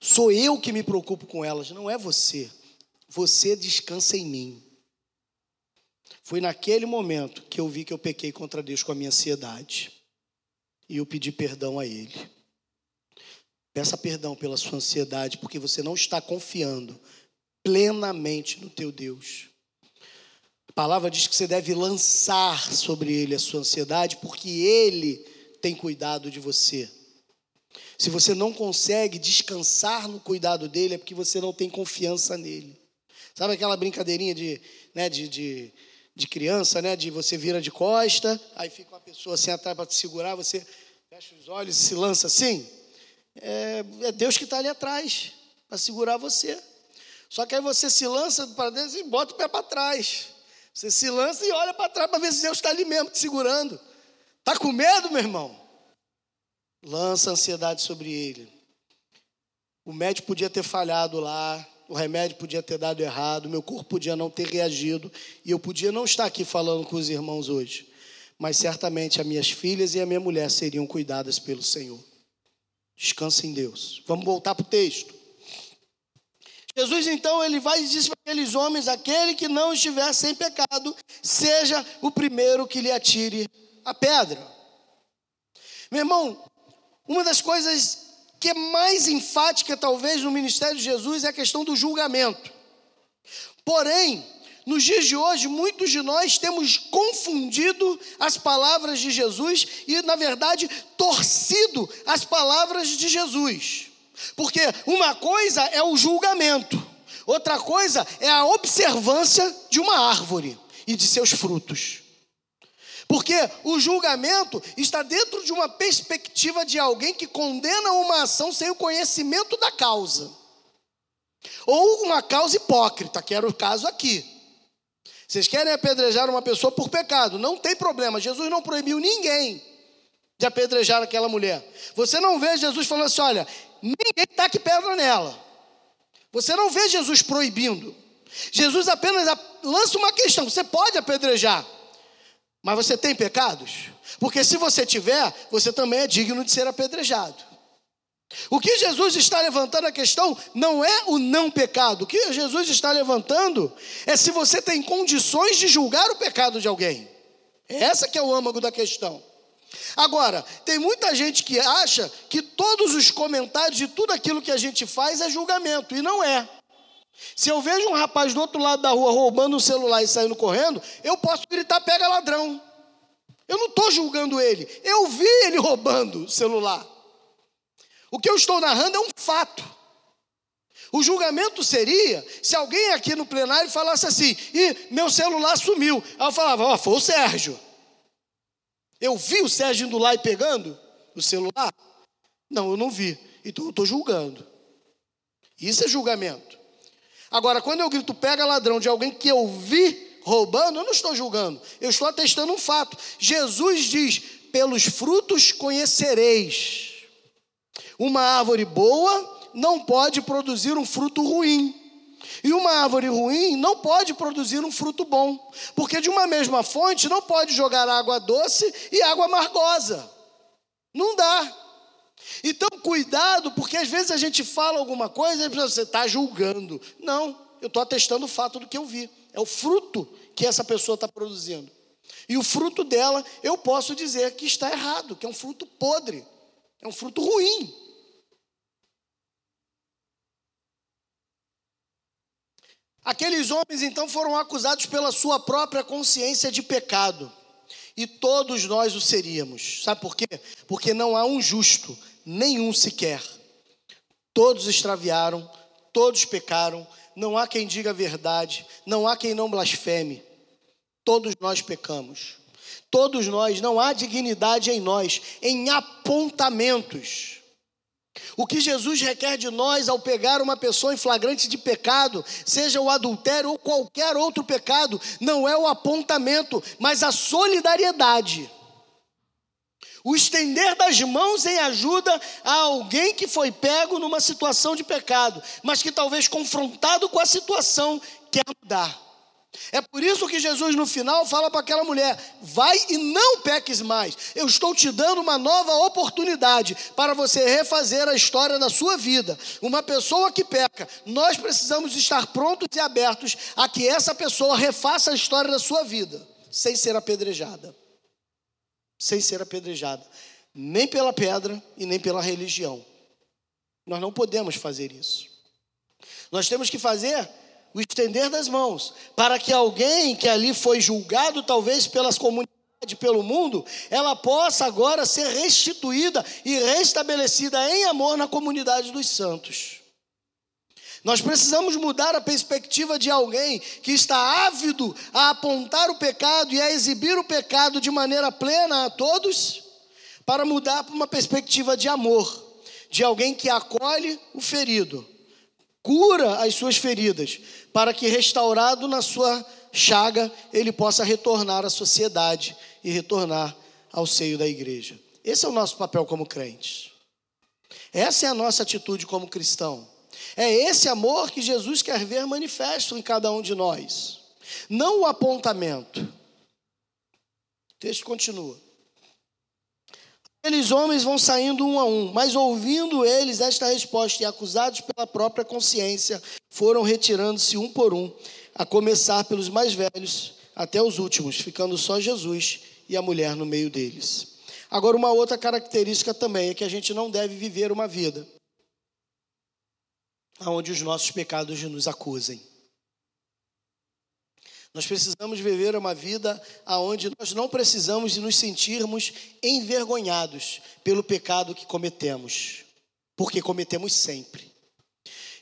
Sou eu que me preocupo com elas, não é você. Você descansa em mim. Foi naquele momento que eu vi que eu pequei contra Deus com a minha ansiedade. E eu pedi perdão a Ele. Peça perdão pela sua ansiedade, porque você não está confiando plenamente no teu Deus. A palavra diz que você deve lançar sobre ele a sua ansiedade, porque ele tem cuidado de você. Se você não consegue descansar no cuidado dele, é porque você não tem confiança nele. Sabe aquela brincadeirinha de, né, de, de, de criança, né? De você vira de costa, aí fica uma pessoa assim atrás para te segurar, você fecha os olhos e se lança assim. É, é Deus que está ali atrás para segurar você. Só que aí você se lança para dentro e bota o pé para trás. Você se lança e olha para trás para ver se Deus está ali mesmo te segurando. Está com medo, meu irmão? Lança ansiedade sobre ele. O médico podia ter falhado lá, o remédio podia ter dado errado, meu corpo podia não ter reagido, e eu podia não estar aqui falando com os irmãos hoje. Mas certamente as minhas filhas e a minha mulher seriam cuidadas pelo Senhor. Descansa em Deus. Vamos voltar para o texto. Jesus então ele vai e diz para aqueles homens: aquele que não estiver sem pecado, seja o primeiro que lhe atire a pedra. Meu irmão, uma das coisas que é mais enfática, talvez, no ministério de Jesus é a questão do julgamento. Porém, nos dias de hoje, muitos de nós temos confundido as palavras de Jesus e, na verdade, torcido as palavras de Jesus. Porque uma coisa é o julgamento, outra coisa é a observância de uma árvore e de seus frutos. Porque o julgamento está dentro de uma perspectiva de alguém que condena uma ação sem o conhecimento da causa. Ou uma causa hipócrita, que era o caso aqui. Vocês querem apedrejar uma pessoa por pecado? Não tem problema. Jesus não proibiu ninguém de apedrejar aquela mulher. Você não vê Jesus falando assim: olha, ninguém taque pedra nela. Você não vê Jesus proibindo. Jesus apenas lança uma questão: você pode apedrejar, mas você tem pecados? Porque se você tiver, você também é digno de ser apedrejado. O que Jesus está levantando a questão não é o não pecado. O que Jesus está levantando é se você tem condições de julgar o pecado de alguém. Essa que é o âmago da questão. Agora, tem muita gente que acha que todos os comentários de tudo aquilo que a gente faz é julgamento, e não é. Se eu vejo um rapaz do outro lado da rua roubando um celular e saindo correndo, eu posso gritar: pega ladrão. Eu não estou julgando ele, eu vi ele roubando o celular. O que eu estou narrando é um fato. O julgamento seria se alguém aqui no plenário falasse assim: e meu celular sumiu. Aí eu falava: ó, oh, foi o Sérgio. Eu vi o Sérgio indo lá e pegando o celular? Não, eu não vi. Então eu estou julgando. Isso é julgamento. Agora, quando eu grito pega ladrão de alguém que eu vi roubando, eu não estou julgando. Eu estou atestando um fato. Jesus diz: pelos frutos conhecereis. Uma árvore boa não pode produzir um fruto ruim. E uma árvore ruim não pode produzir um fruto bom, porque de uma mesma fonte não pode jogar água doce e água amargosa. Não dá. Então, cuidado, porque às vezes a gente fala alguma coisa e você está julgando. Não, eu estou atestando o fato do que eu vi. É o fruto que essa pessoa está produzindo. E o fruto dela, eu posso dizer que está errado, que é um fruto podre, é um fruto ruim. Aqueles homens então foram acusados pela sua própria consciência de pecado. E todos nós o seríamos. Sabe por quê? Porque não há um justo, nenhum sequer. Todos extraviaram, todos pecaram, não há quem diga a verdade, não há quem não blasfeme. Todos nós pecamos. Todos nós, não há dignidade em nós, em apontamentos. O que Jesus requer de nós ao pegar uma pessoa em flagrante de pecado, seja o adultério ou qualquer outro pecado, não é o apontamento, mas a solidariedade. O estender das mãos em ajuda a alguém que foi pego numa situação de pecado, mas que talvez confrontado com a situação quer mudar. É por isso que Jesus no final fala para aquela mulher: vai e não peques mais. Eu estou te dando uma nova oportunidade para você refazer a história da sua vida. Uma pessoa que peca, nós precisamos estar prontos e abertos a que essa pessoa refaça a história da sua vida, sem ser apedrejada. Sem ser apedrejada, nem pela pedra e nem pela religião. Nós não podemos fazer isso. Nós temos que fazer o estender das mãos, para que alguém que ali foi julgado, talvez pelas comunidades, pelo mundo, ela possa agora ser restituída e restabelecida em amor na comunidade dos santos. Nós precisamos mudar a perspectiva de alguém que está ávido a apontar o pecado e a exibir o pecado de maneira plena a todos, para mudar para uma perspectiva de amor, de alguém que acolhe o ferido, cura as suas feridas, para que, restaurado na sua chaga, ele possa retornar à sociedade e retornar ao seio da igreja. Esse é o nosso papel como crentes. Essa é a nossa atitude como cristão. É esse amor que Jesus quer ver manifesto em cada um de nós, não o apontamento. O texto continua. Aqueles homens vão saindo um a um, mas ouvindo eles esta resposta e acusados pela própria consciência, foram retirando-se um por um, a começar pelos mais velhos até os últimos, ficando só Jesus e a mulher no meio deles. Agora, uma outra característica também é que a gente não deve viver uma vida onde os nossos pecados nos acusem. Nós precisamos viver uma vida onde nós não precisamos nos sentirmos envergonhados pelo pecado que cometemos, porque cometemos sempre.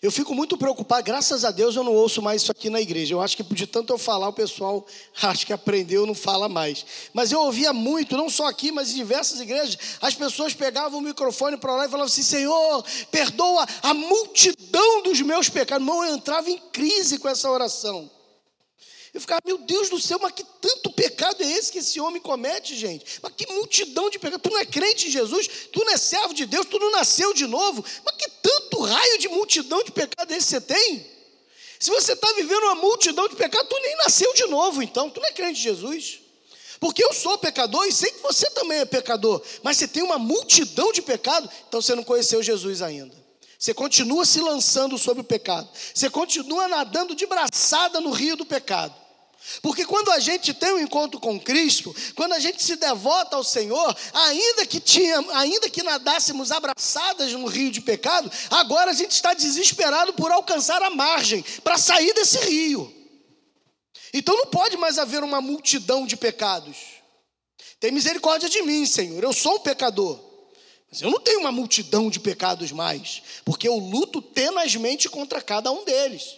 Eu fico muito preocupado, graças a Deus eu não ouço mais isso aqui na igreja. Eu acho que de tanto eu falar, o pessoal acho que aprendeu, não fala mais. Mas eu ouvia muito, não só aqui, mas em diversas igrejas, as pessoas pegavam o microfone para lá e falavam assim: Senhor, perdoa a multidão dos meus pecados. Irmão, eu entrava em crise com essa oração. Eu ficava, meu Deus do céu, mas que tanto pecado é esse que esse homem comete, gente? Mas que multidão de pecado. Tu não é crente em Jesus, tu não é servo de Deus, tu não nasceu de novo. Mas que tanto raio de multidão de pecado esse você tem? Se você está vivendo uma multidão de pecado, tu nem nasceu de novo, então, tu não é crente em Jesus. Porque eu sou pecador e sei que você também é pecador, mas você tem uma multidão de pecado, então você não conheceu Jesus ainda. Você continua se lançando sobre o pecado. Você continua nadando de braçada no rio do pecado. Porque quando a gente tem um encontro com Cristo, quando a gente se devota ao Senhor, ainda que tinha, ainda que nadássemos abraçadas no rio de pecado, agora a gente está desesperado por alcançar a margem para sair desse rio. Então não pode mais haver uma multidão de pecados. Tem misericórdia de mim, Senhor. Eu sou um pecador. Mas eu não tenho uma multidão de pecados mais, porque eu luto tenazmente contra cada um deles.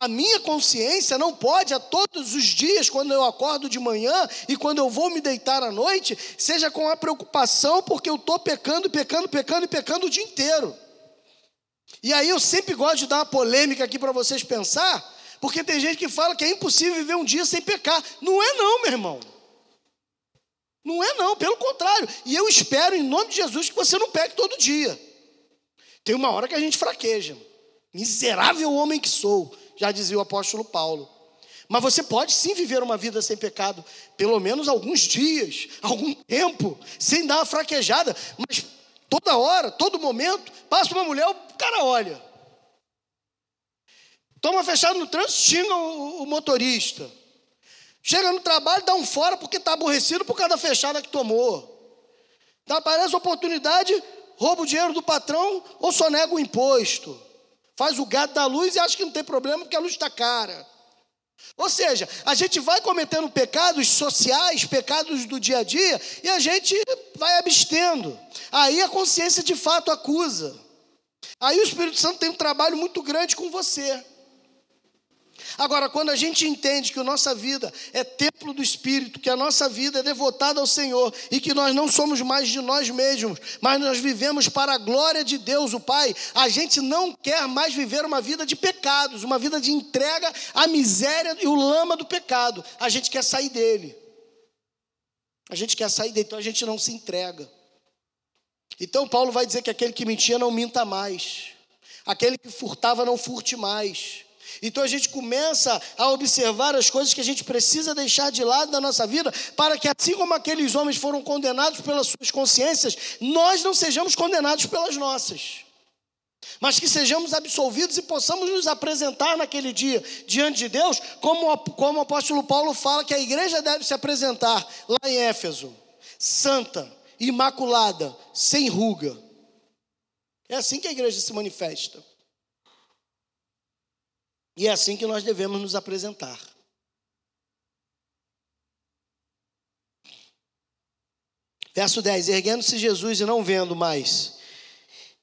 A minha consciência não pode a todos os dias, quando eu acordo de manhã e quando eu vou me deitar à noite, seja com a preocupação porque eu estou pecando, pecando, pecando e pecando o dia inteiro. E aí eu sempre gosto de dar uma polêmica aqui para vocês pensar, porque tem gente que fala que é impossível viver um dia sem pecar. Não é não, meu irmão. Não é não, pelo contrário. E eu espero, em nome de Jesus, que você não pegue todo dia. Tem uma hora que a gente fraqueja. Miserável homem que sou, já dizia o apóstolo Paulo. Mas você pode sim viver uma vida sem pecado, pelo menos alguns dias, algum tempo, sem dar uma fraquejada, mas toda hora, todo momento, passa uma mulher, o cara olha. Toma fechado no trânsito, xinga o, o motorista. Chega no trabalho, dá um fora porque está aborrecido por causa da fechada que tomou. Então, aparece oportunidade, rouba o dinheiro do patrão ou só nega o imposto. Faz o gato da luz e acha que não tem problema porque a luz está cara. Ou seja, a gente vai cometendo pecados sociais, pecados do dia a dia, e a gente vai abstendo. Aí a consciência de fato acusa. Aí o Espírito Santo tem um trabalho muito grande com você. Agora, quando a gente entende que a nossa vida é templo do Espírito, que a nossa vida é devotada ao Senhor e que nós não somos mais de nós mesmos, mas nós vivemos para a glória de Deus, o Pai, a gente não quer mais viver uma vida de pecados, uma vida de entrega à miséria e o lama do pecado. A gente quer sair dele. A gente quer sair dele, então a gente não se entrega. Então Paulo vai dizer que aquele que mentia não minta mais. Aquele que furtava não furte mais. Então a gente começa a observar as coisas que a gente precisa deixar de lado da nossa vida, para que assim como aqueles homens foram condenados pelas suas consciências, nós não sejamos condenados pelas nossas. Mas que sejamos absolvidos e possamos nos apresentar naquele dia diante de Deus, como, como o apóstolo Paulo fala que a igreja deve se apresentar lá em Éfeso, santa, imaculada, sem ruga. É assim que a igreja se manifesta. E é assim que nós devemos nos apresentar. Verso 10: Erguendo-se Jesus e não vendo mais,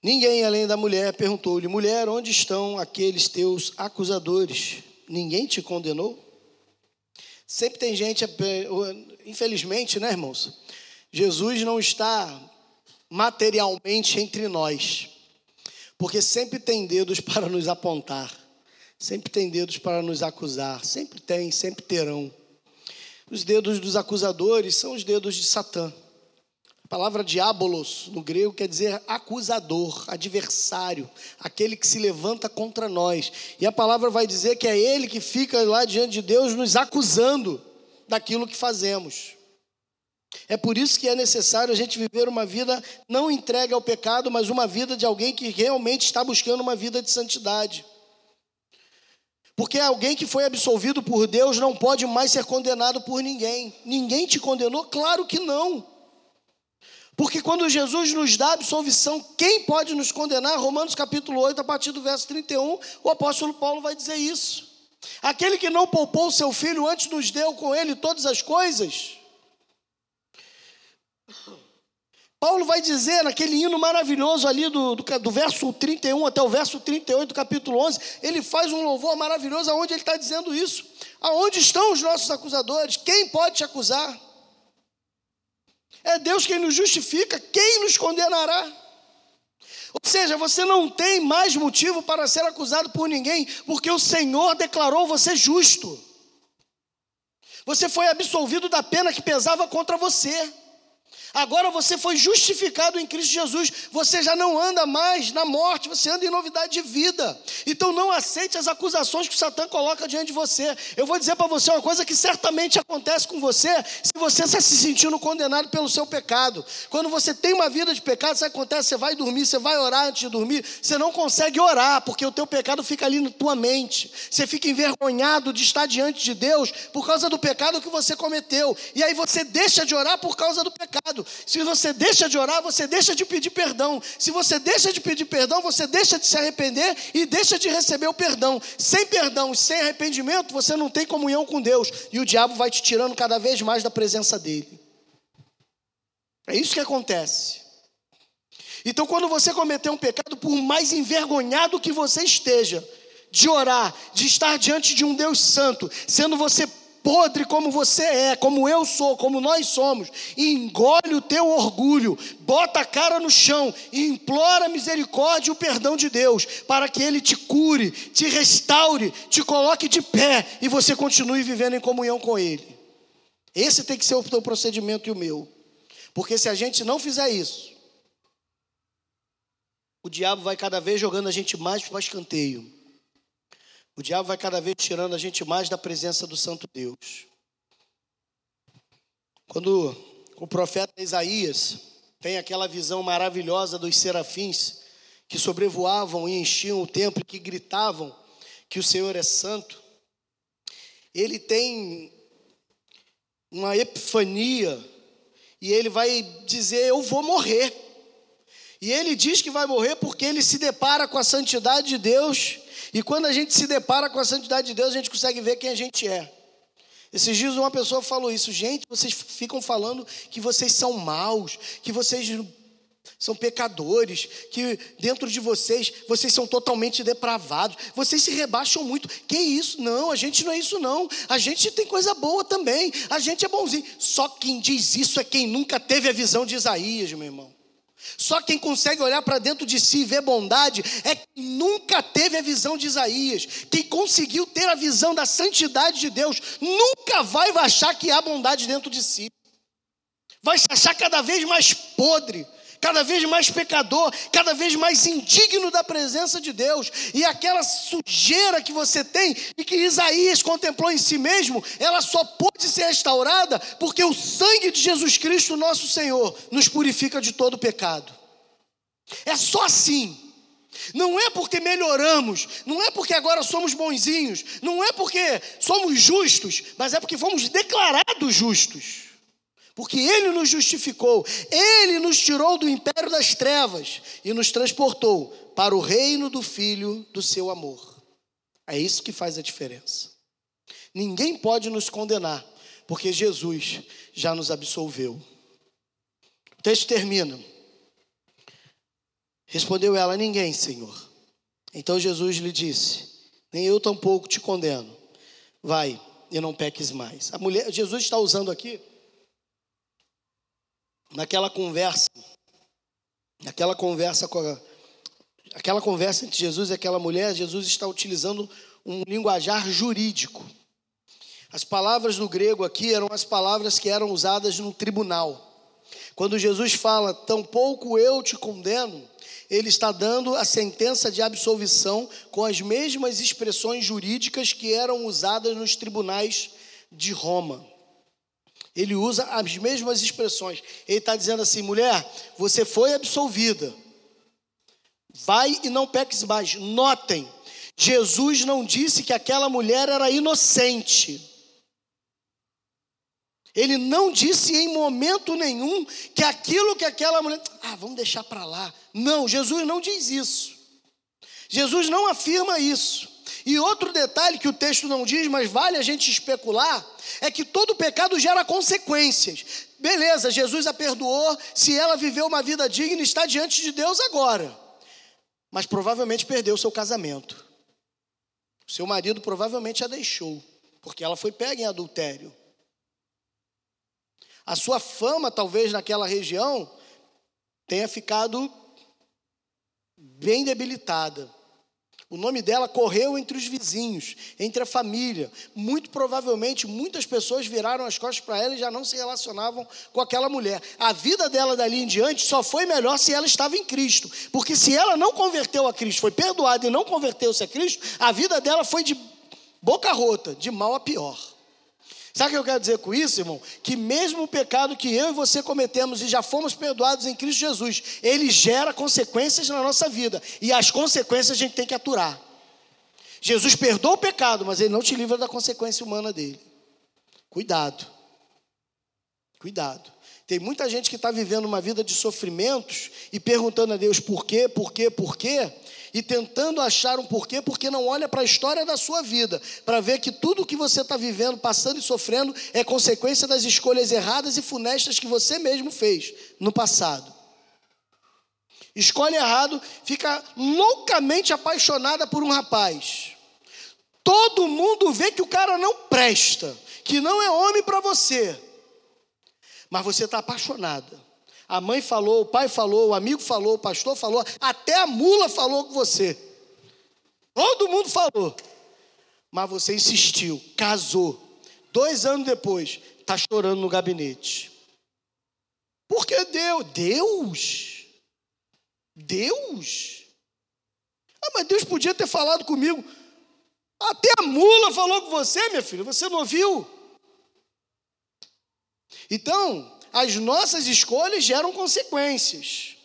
ninguém além da mulher perguntou-lhe: Mulher, onde estão aqueles teus acusadores? Ninguém te condenou? Sempre tem gente, infelizmente, né, irmãos? Jesus não está materialmente entre nós, porque sempre tem dedos para nos apontar. Sempre tem dedos para nos acusar, sempre tem, sempre terão. Os dedos dos acusadores são os dedos de Satã. A palavra diabolos no grego quer dizer acusador, adversário, aquele que se levanta contra nós. E a palavra vai dizer que é ele que fica lá diante de Deus nos acusando daquilo que fazemos. É por isso que é necessário a gente viver uma vida não entregue ao pecado, mas uma vida de alguém que realmente está buscando uma vida de santidade. Porque alguém que foi absolvido por Deus não pode mais ser condenado por ninguém. Ninguém te condenou? Claro que não. Porque quando Jesus nos dá absolvição, quem pode nos condenar? Romanos capítulo 8, a partir do verso 31, o apóstolo Paulo vai dizer isso. Aquele que não poupou o seu filho, antes nos deu com ele todas as coisas. Paulo vai dizer naquele hino maravilhoso ali do, do, do, verso 31 até o verso 38 do capítulo 11, ele faz um louvor maravilhoso aonde ele está dizendo isso. Aonde estão os nossos acusadores? Quem pode te acusar? É Deus quem nos justifica, quem nos condenará? Ou seja, você não tem mais motivo para ser acusado por ninguém, porque o Senhor declarou você justo. Você foi absolvido da pena que pesava contra você. Agora você foi justificado em Cristo Jesus. Você já não anda mais na morte, você anda em novidade de vida. Então não aceite as acusações que o Satã coloca diante de você. Eu vou dizer para você uma coisa que certamente acontece com você se você está se sentindo condenado pelo seu pecado. Quando você tem uma vida de pecado, isso acontece, você vai dormir, você vai orar antes de dormir, você não consegue orar, porque o teu pecado fica ali na tua mente. Você fica envergonhado de estar diante de Deus por causa do pecado que você cometeu. E aí você deixa de orar por causa do pecado Se você deixa de orar, você deixa de pedir perdão. Se você deixa de pedir perdão, você deixa de se arrepender e deixa de receber o perdão. Sem perdão, sem arrependimento, você não tem comunhão com Deus. E o diabo vai te tirando cada vez mais da presença dele. É isso que acontece. Então, quando você cometer um pecado, por mais envergonhado que você esteja, de orar, de estar diante de um Deus Santo, sendo você podre como você é, como eu sou, como nós somos, e engole o teu orgulho, bota a cara no chão e implora a misericórdia e o perdão de Deus, para que Ele te cure, te restaure, te coloque de pé e você continue vivendo em comunhão com Ele. Esse tem que ser o teu procedimento e o meu, porque se a gente não fizer isso, o diabo vai cada vez jogando a gente mais para o escanteio. O diabo vai cada vez tirando a gente mais da presença do Santo Deus. Quando o profeta Isaías tem aquela visão maravilhosa dos serafins que sobrevoavam e enchiam o templo, que gritavam que o Senhor é santo, ele tem uma epifania e ele vai dizer: Eu vou morrer. E ele diz que vai morrer porque ele se depara com a santidade de Deus e quando a gente se depara com a santidade de Deus, a gente consegue ver quem a gente é. Esses dias uma pessoa falou isso, gente, vocês ficam falando que vocês são maus, que vocês são pecadores, que dentro de vocês, vocês são totalmente depravados, vocês se rebaixam muito. Que isso? Não, a gente não é isso não. A gente tem coisa boa também. A gente é bonzinho. Só quem diz isso é quem nunca teve a visão de Isaías, meu irmão. Só quem consegue olhar para dentro de si e ver bondade é quem nunca teve a visão de Isaías. Quem conseguiu ter a visão da santidade de Deus nunca vai achar que há bondade dentro de si. Vai se achar cada vez mais podre, cada vez mais pecador, cada vez mais indigno da presença de Deus. E aquela sujeira que você tem e que Isaías contemplou em si mesmo, ela só pode ser restaurada porque o sangue de Jesus Cristo, nosso Senhor, nos purifica de todo pecado. É só assim. Não é porque melhoramos, não é porque agora somos bonzinhos, não é porque somos justos, mas é porque fomos declarados justos porque Ele nos justificou, Ele nos tirou do império das trevas e nos transportou para o reino do Filho do seu amor. É isso que faz a diferença. Ninguém pode nos condenar, porque Jesus já nos absolveu. O texto termina. Respondeu ela: Ninguém, Senhor. Então Jesus lhe disse: Nem eu tampouco te condeno. Vai e não peques mais. A mulher, Jesus está usando aqui naquela conversa, naquela conversa com a, aquela conversa entre Jesus e aquela mulher, Jesus está utilizando um linguajar jurídico. As palavras no grego aqui eram as palavras que eram usadas no tribunal. Quando Jesus fala, tampouco eu te condeno, ele está dando a sentença de absolvição com as mesmas expressões jurídicas que eram usadas nos tribunais de Roma. Ele usa as mesmas expressões. Ele está dizendo assim: mulher, você foi absolvida. Vai e não peques mais. Notem Jesus não disse que aquela mulher era inocente. Ele não disse em momento nenhum que aquilo que aquela mulher. Ah, vamos deixar para lá. Não, Jesus não diz isso. Jesus não afirma isso. E outro detalhe que o texto não diz, mas vale a gente especular, é que todo pecado gera consequências. Beleza, Jesus a perdoou, se ela viveu uma vida digna, está diante de Deus agora. Mas provavelmente perdeu o seu casamento. Seu marido provavelmente a deixou, porque ela foi pega em adultério. A sua fama, talvez naquela região, tenha ficado bem debilitada. O nome dela correu entre os vizinhos, entre a família. Muito provavelmente, muitas pessoas viraram as costas para ela e já não se relacionavam com aquela mulher. A vida dela dali em diante só foi melhor se ela estava em Cristo. Porque se ela não converteu a Cristo, foi perdoada e não converteu-se a Cristo, a vida dela foi de boca rota, de mal a pior. Sabe o que eu quero dizer com isso, irmão? Que mesmo o pecado que eu e você cometemos e já fomos perdoados em Cristo Jesus, ele gera consequências na nossa vida. E as consequências a gente tem que aturar. Jesus perdoa o pecado, mas ele não te livra da consequência humana dele. Cuidado. Cuidado. Tem muita gente que está vivendo uma vida de sofrimentos e perguntando a Deus por quê, por quê, por quê, e tentando achar um porquê, porque não olha para a história da sua vida, para ver que tudo que você está vivendo, passando e sofrendo, é consequência das escolhas erradas e funestas que você mesmo fez no passado. Escolhe errado, fica loucamente apaixonada por um rapaz. Todo mundo vê que o cara não presta, que não é homem para você, mas você está apaixonada a mãe falou, o pai falou, o amigo falou, o pastor falou, até a mula falou com você. Todo mundo falou. Mas você insistiu, casou. Dois anos depois, está chorando no gabinete. Porque Deus, Deus, Deus. Ah, mas Deus podia ter falado comigo. Até a mula falou com você, minha filha, você não ouviu? Então, as nossas escolhas geram consequências.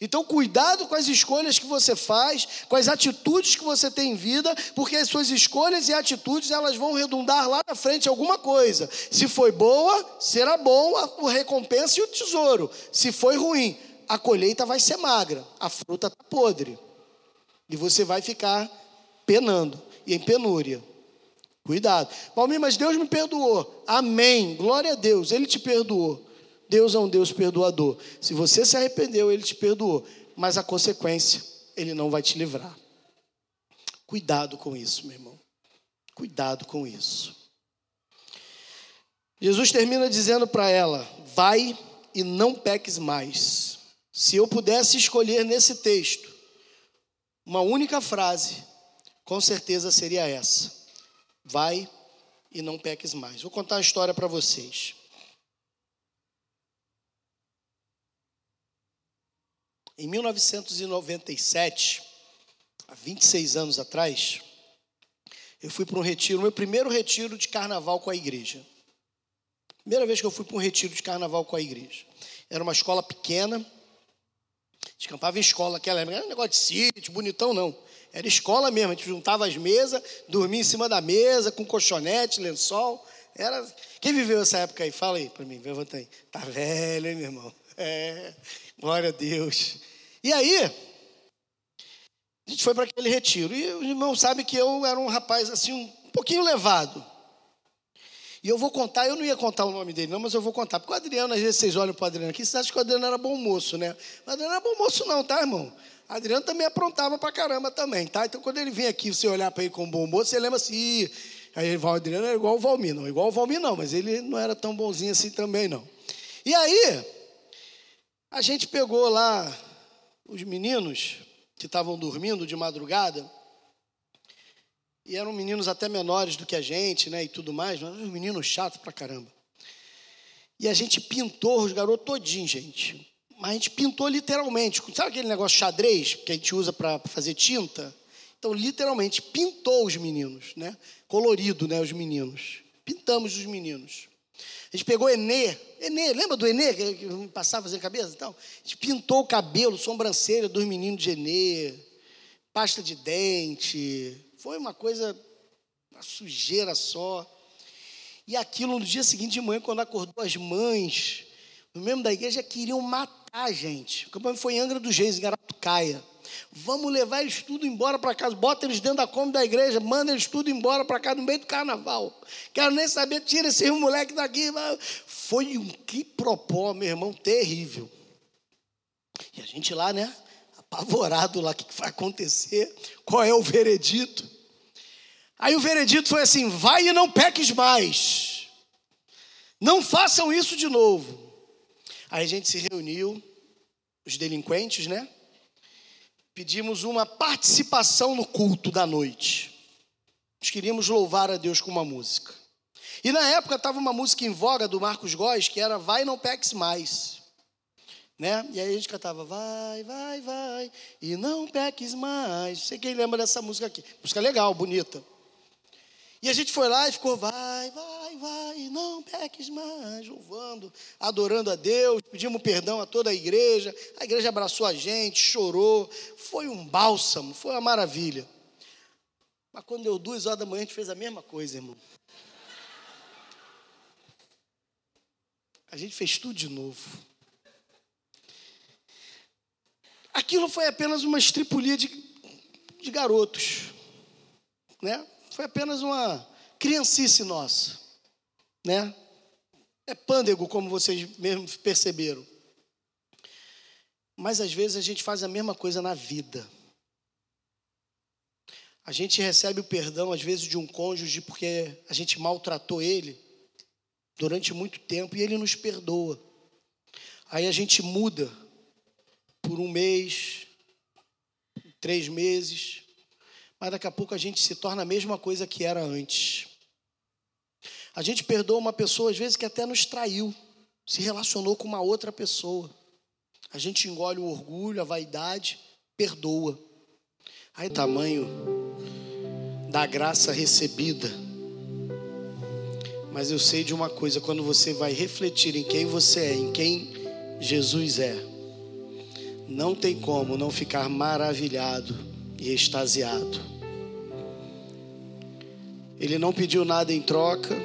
Então, cuidado com as escolhas que você faz, com as atitudes que você tem em vida, porque as suas escolhas e atitudes elas vão redundar lá na frente alguma coisa. Se foi boa, será bom a recompensa e o tesouro. Se foi ruim, a colheita vai ser magra, a fruta está podre. E você vai ficar penando e em penúria. Cuidado. Valmir, mas Deus me perdoou. Amém. Glória a Deus. Ele te perdoou. Deus é um Deus perdoador. Se você se arrependeu, ele te perdoou. Mas a consequência, ele não vai te livrar. Cuidado com isso, meu irmão. Cuidado com isso. Jesus termina dizendo para ela: Vai e não peques mais. Se eu pudesse escolher nesse texto uma única frase, com certeza seria essa Vai e não peques mais. Vou contar uma história para vocês. Em 1997, há 26 anos atrás, eu fui para um retiro, meu primeiro retiro de carnaval com a igreja. Primeira vez que eu fui para um retiro de carnaval com a igreja. Era uma escola pequena, a gente campava em escola, aquela não era um negócio de sítio, bonitão não. Era escola mesmo, a gente juntava as mesas, dormia em cima da mesa, com colchonete, lençol. Era... Quem viveu essa época aí? Fala aí para mim, levanta aí. Tá velho, hein, meu irmão? É, glória a Deus. E aí, a gente foi para aquele retiro. E os irmãos sabem que eu era um rapaz assim, um pouquinho levado. E eu vou contar, eu não ia contar o nome dele, não, mas eu vou contar. Porque o Adriano, às vezes vocês olham para o Adriano aqui, vocês acham que o Adriano era bom moço, né? O Adriano não era bom moço, não, tá, irmão? Adriano também aprontava pra caramba também, tá? Então quando ele vem aqui, você olhar para ele com um bom moço, você lembra assim, aí o Adriano era igual o Valmir, não, igual o Valmir não, mas ele não era tão bonzinho assim também não. E aí, a gente pegou lá os meninos que estavam dormindo de madrugada, e eram meninos até menores do que a gente, né, e tudo mais, mas uns meninos chatos pra caramba. E a gente pintou os garotos todinhos, gente. Mas a gente pintou literalmente. Sabe aquele negócio xadrez que a gente usa para fazer tinta? Então, literalmente, pintou os meninos, né? Colorido, né? Os meninos. Pintamos os meninos. A gente pegou Enê. Enê, lembra do Enê que passava fazendo cabeça? Então, a gente pintou o cabelo, sobrancelha dos meninos de Enê. pasta de dente, foi uma coisa, uma sujeira só. E aquilo no dia seguinte de manhã, quando acordou as mães, no mesmo da igreja, queriam matar a gente. O campanha foi em Angra dos Reis, em Garatucaia. Vamos levar eles tudo embora para casa. Bota eles dentro da Kombi da igreja, manda eles tudo embora para casa no meio do carnaval. Quero nem saber, tira esse moleque daqui. Foi um que propó, meu irmão, terrível. E a gente lá, né? Apavorado lá, o que vai acontecer? Qual é o veredito? Aí o veredito foi assim: vai e não peques mais. Não façam isso de novo. Aí a gente se reuniu, os delinquentes, né? pedimos uma participação no culto da noite. Nós queríamos louvar a Deus com uma música. E na época estava uma música em voga do Marcos Góes, que era Vai Não Peques Mais. Né? E aí a gente cantava Vai, vai, vai, e não peques mais. Não sei quem lembra dessa música aqui. Música legal, bonita. E a gente foi lá e ficou, vai, vai, vai, não peques mais, louvando, adorando a Deus, pedimos perdão a toda a igreja, a igreja abraçou a gente, chorou, foi um bálsamo, foi uma maravilha. Mas quando deu duas horas da manhã, a gente fez a mesma coisa, irmão. A gente fez tudo de novo. Aquilo foi apenas uma estripulia de, de garotos, né? Foi apenas uma criancice nossa, né? É pândego, como vocês mesmos perceberam. Mas às vezes a gente faz a mesma coisa na vida. A gente recebe o perdão, às vezes, de um cônjuge porque a gente maltratou ele durante muito tempo e ele nos perdoa. Aí a gente muda por um mês, três meses, mas daqui a pouco a gente se torna a mesma coisa que era antes. A gente perdoa uma pessoa, às vezes, que até nos traiu, se relacionou com uma outra pessoa. A gente engole o orgulho, a vaidade, perdoa. Aí, tamanho da graça recebida. Mas eu sei de uma coisa: quando você vai refletir em quem você é, em quem Jesus é, não tem como não ficar maravilhado e extasiado. Ele não pediu nada em troca.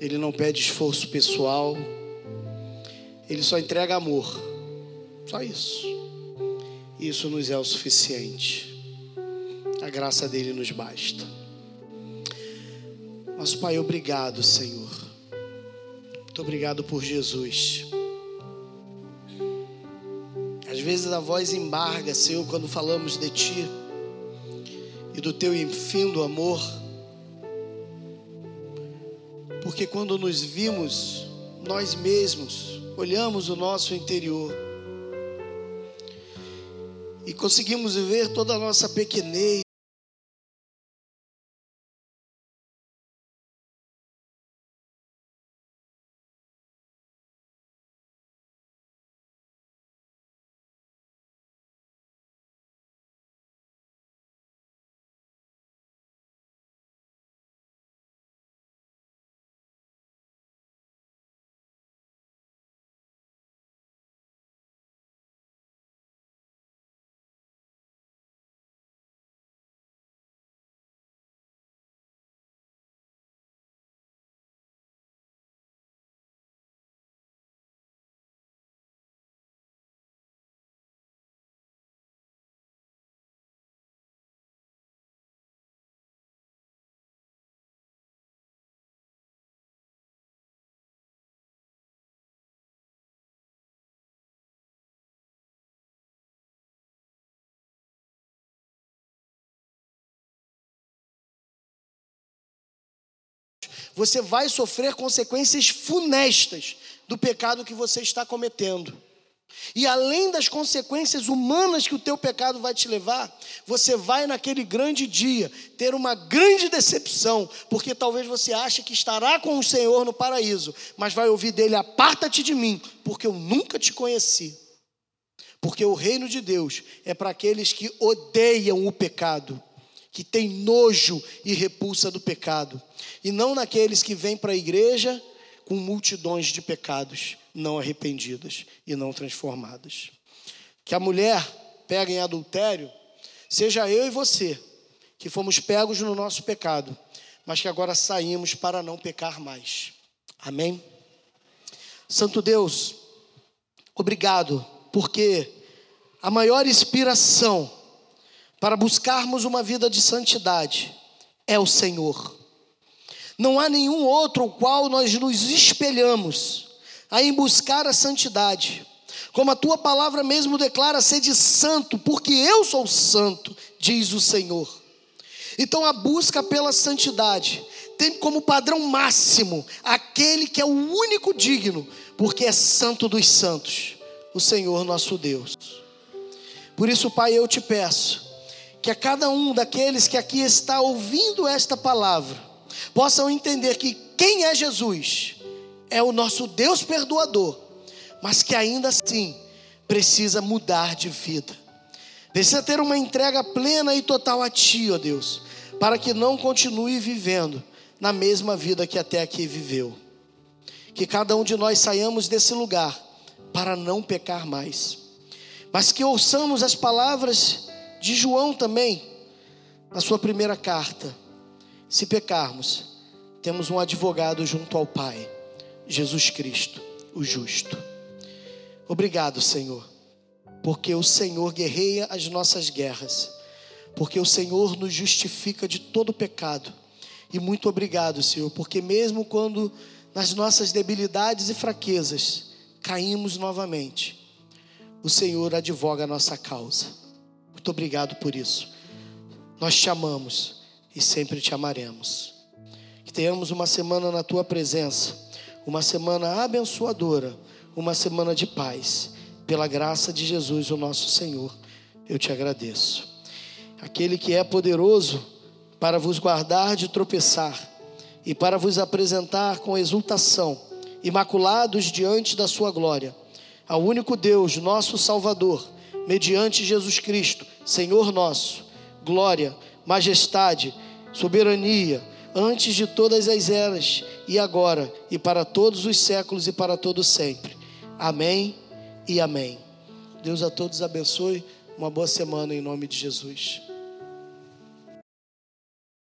Ele não pede esforço pessoal. Ele só entrega amor. Só isso. Isso nos é o suficiente. A graça dele nos basta. Nosso Pai, obrigado, Senhor. Muito obrigado por Jesus. Às vezes a voz embarga, Senhor, quando falamos de Ti e do teu infindo amor. Porque quando nos vimos nós mesmos, olhamos o nosso interior e conseguimos ver toda a nossa pequenez, você vai sofrer consequências funestas do pecado que você está cometendo. E além das consequências humanas que o teu pecado vai te levar, você vai naquele grande dia ter uma grande decepção, porque talvez você ache que estará com o Senhor no paraíso, mas vai ouvir dele: aparta-te de mim, porque eu nunca te conheci. Porque o reino de Deus é para aqueles que odeiam o pecado que tem nojo e repulsa do pecado, e não naqueles que vêm para a igreja com multidões de pecados não arrependidas e não transformadas. Que a mulher pega em adultério, seja eu e você, que fomos pegos no nosso pecado, mas que agora saímos para não pecar mais. Amém? Santo Deus, obrigado, porque a maior inspiração para buscarmos uma vida de santidade é o Senhor. Não há nenhum outro ao qual nós nos espelhamos a em buscar a santidade. Como a tua palavra mesmo declara, sede santo, porque eu sou santo, diz o Senhor. Então a busca pela santidade tem como padrão máximo aquele que é o único digno, porque é santo dos santos, o Senhor nosso Deus. Por isso, Pai, eu te peço que a cada um daqueles que aqui está ouvindo esta palavra possam entender que quem é Jesus é o nosso Deus perdoador, mas que ainda assim precisa mudar de vida. Precisa ter uma entrega plena e total a Ti, ó Deus, para que não continue vivendo na mesma vida que até aqui viveu. Que cada um de nós saiamos desse lugar para não pecar mais, mas que ouçamos as palavras de João também, na sua primeira carta. Se pecarmos, temos um advogado junto ao Pai, Jesus Cristo, o justo. Obrigado, Senhor, porque o Senhor guerreia as nossas guerras, porque o Senhor nos justifica de todo pecado. E muito obrigado, Senhor, porque mesmo quando nas nossas debilidades e fraquezas caímos novamente, o Senhor advoga a nossa causa. Muito obrigado por isso. Nós te amamos e sempre te amaremos. Que tenhamos uma semana na tua presença, uma semana abençoadora, uma semana de paz. Pela graça de Jesus, o nosso Senhor, eu te agradeço. Aquele que é poderoso para vos guardar de tropeçar e para vos apresentar com exultação, imaculados diante da sua glória, ao único Deus, nosso Salvador mediante Jesus Cristo, Senhor nosso, glória, majestade, soberania, antes de todas as eras, e agora, e para todos os séculos e para todo sempre. Amém e amém. Deus a todos abençoe. Uma boa semana em nome de Jesus.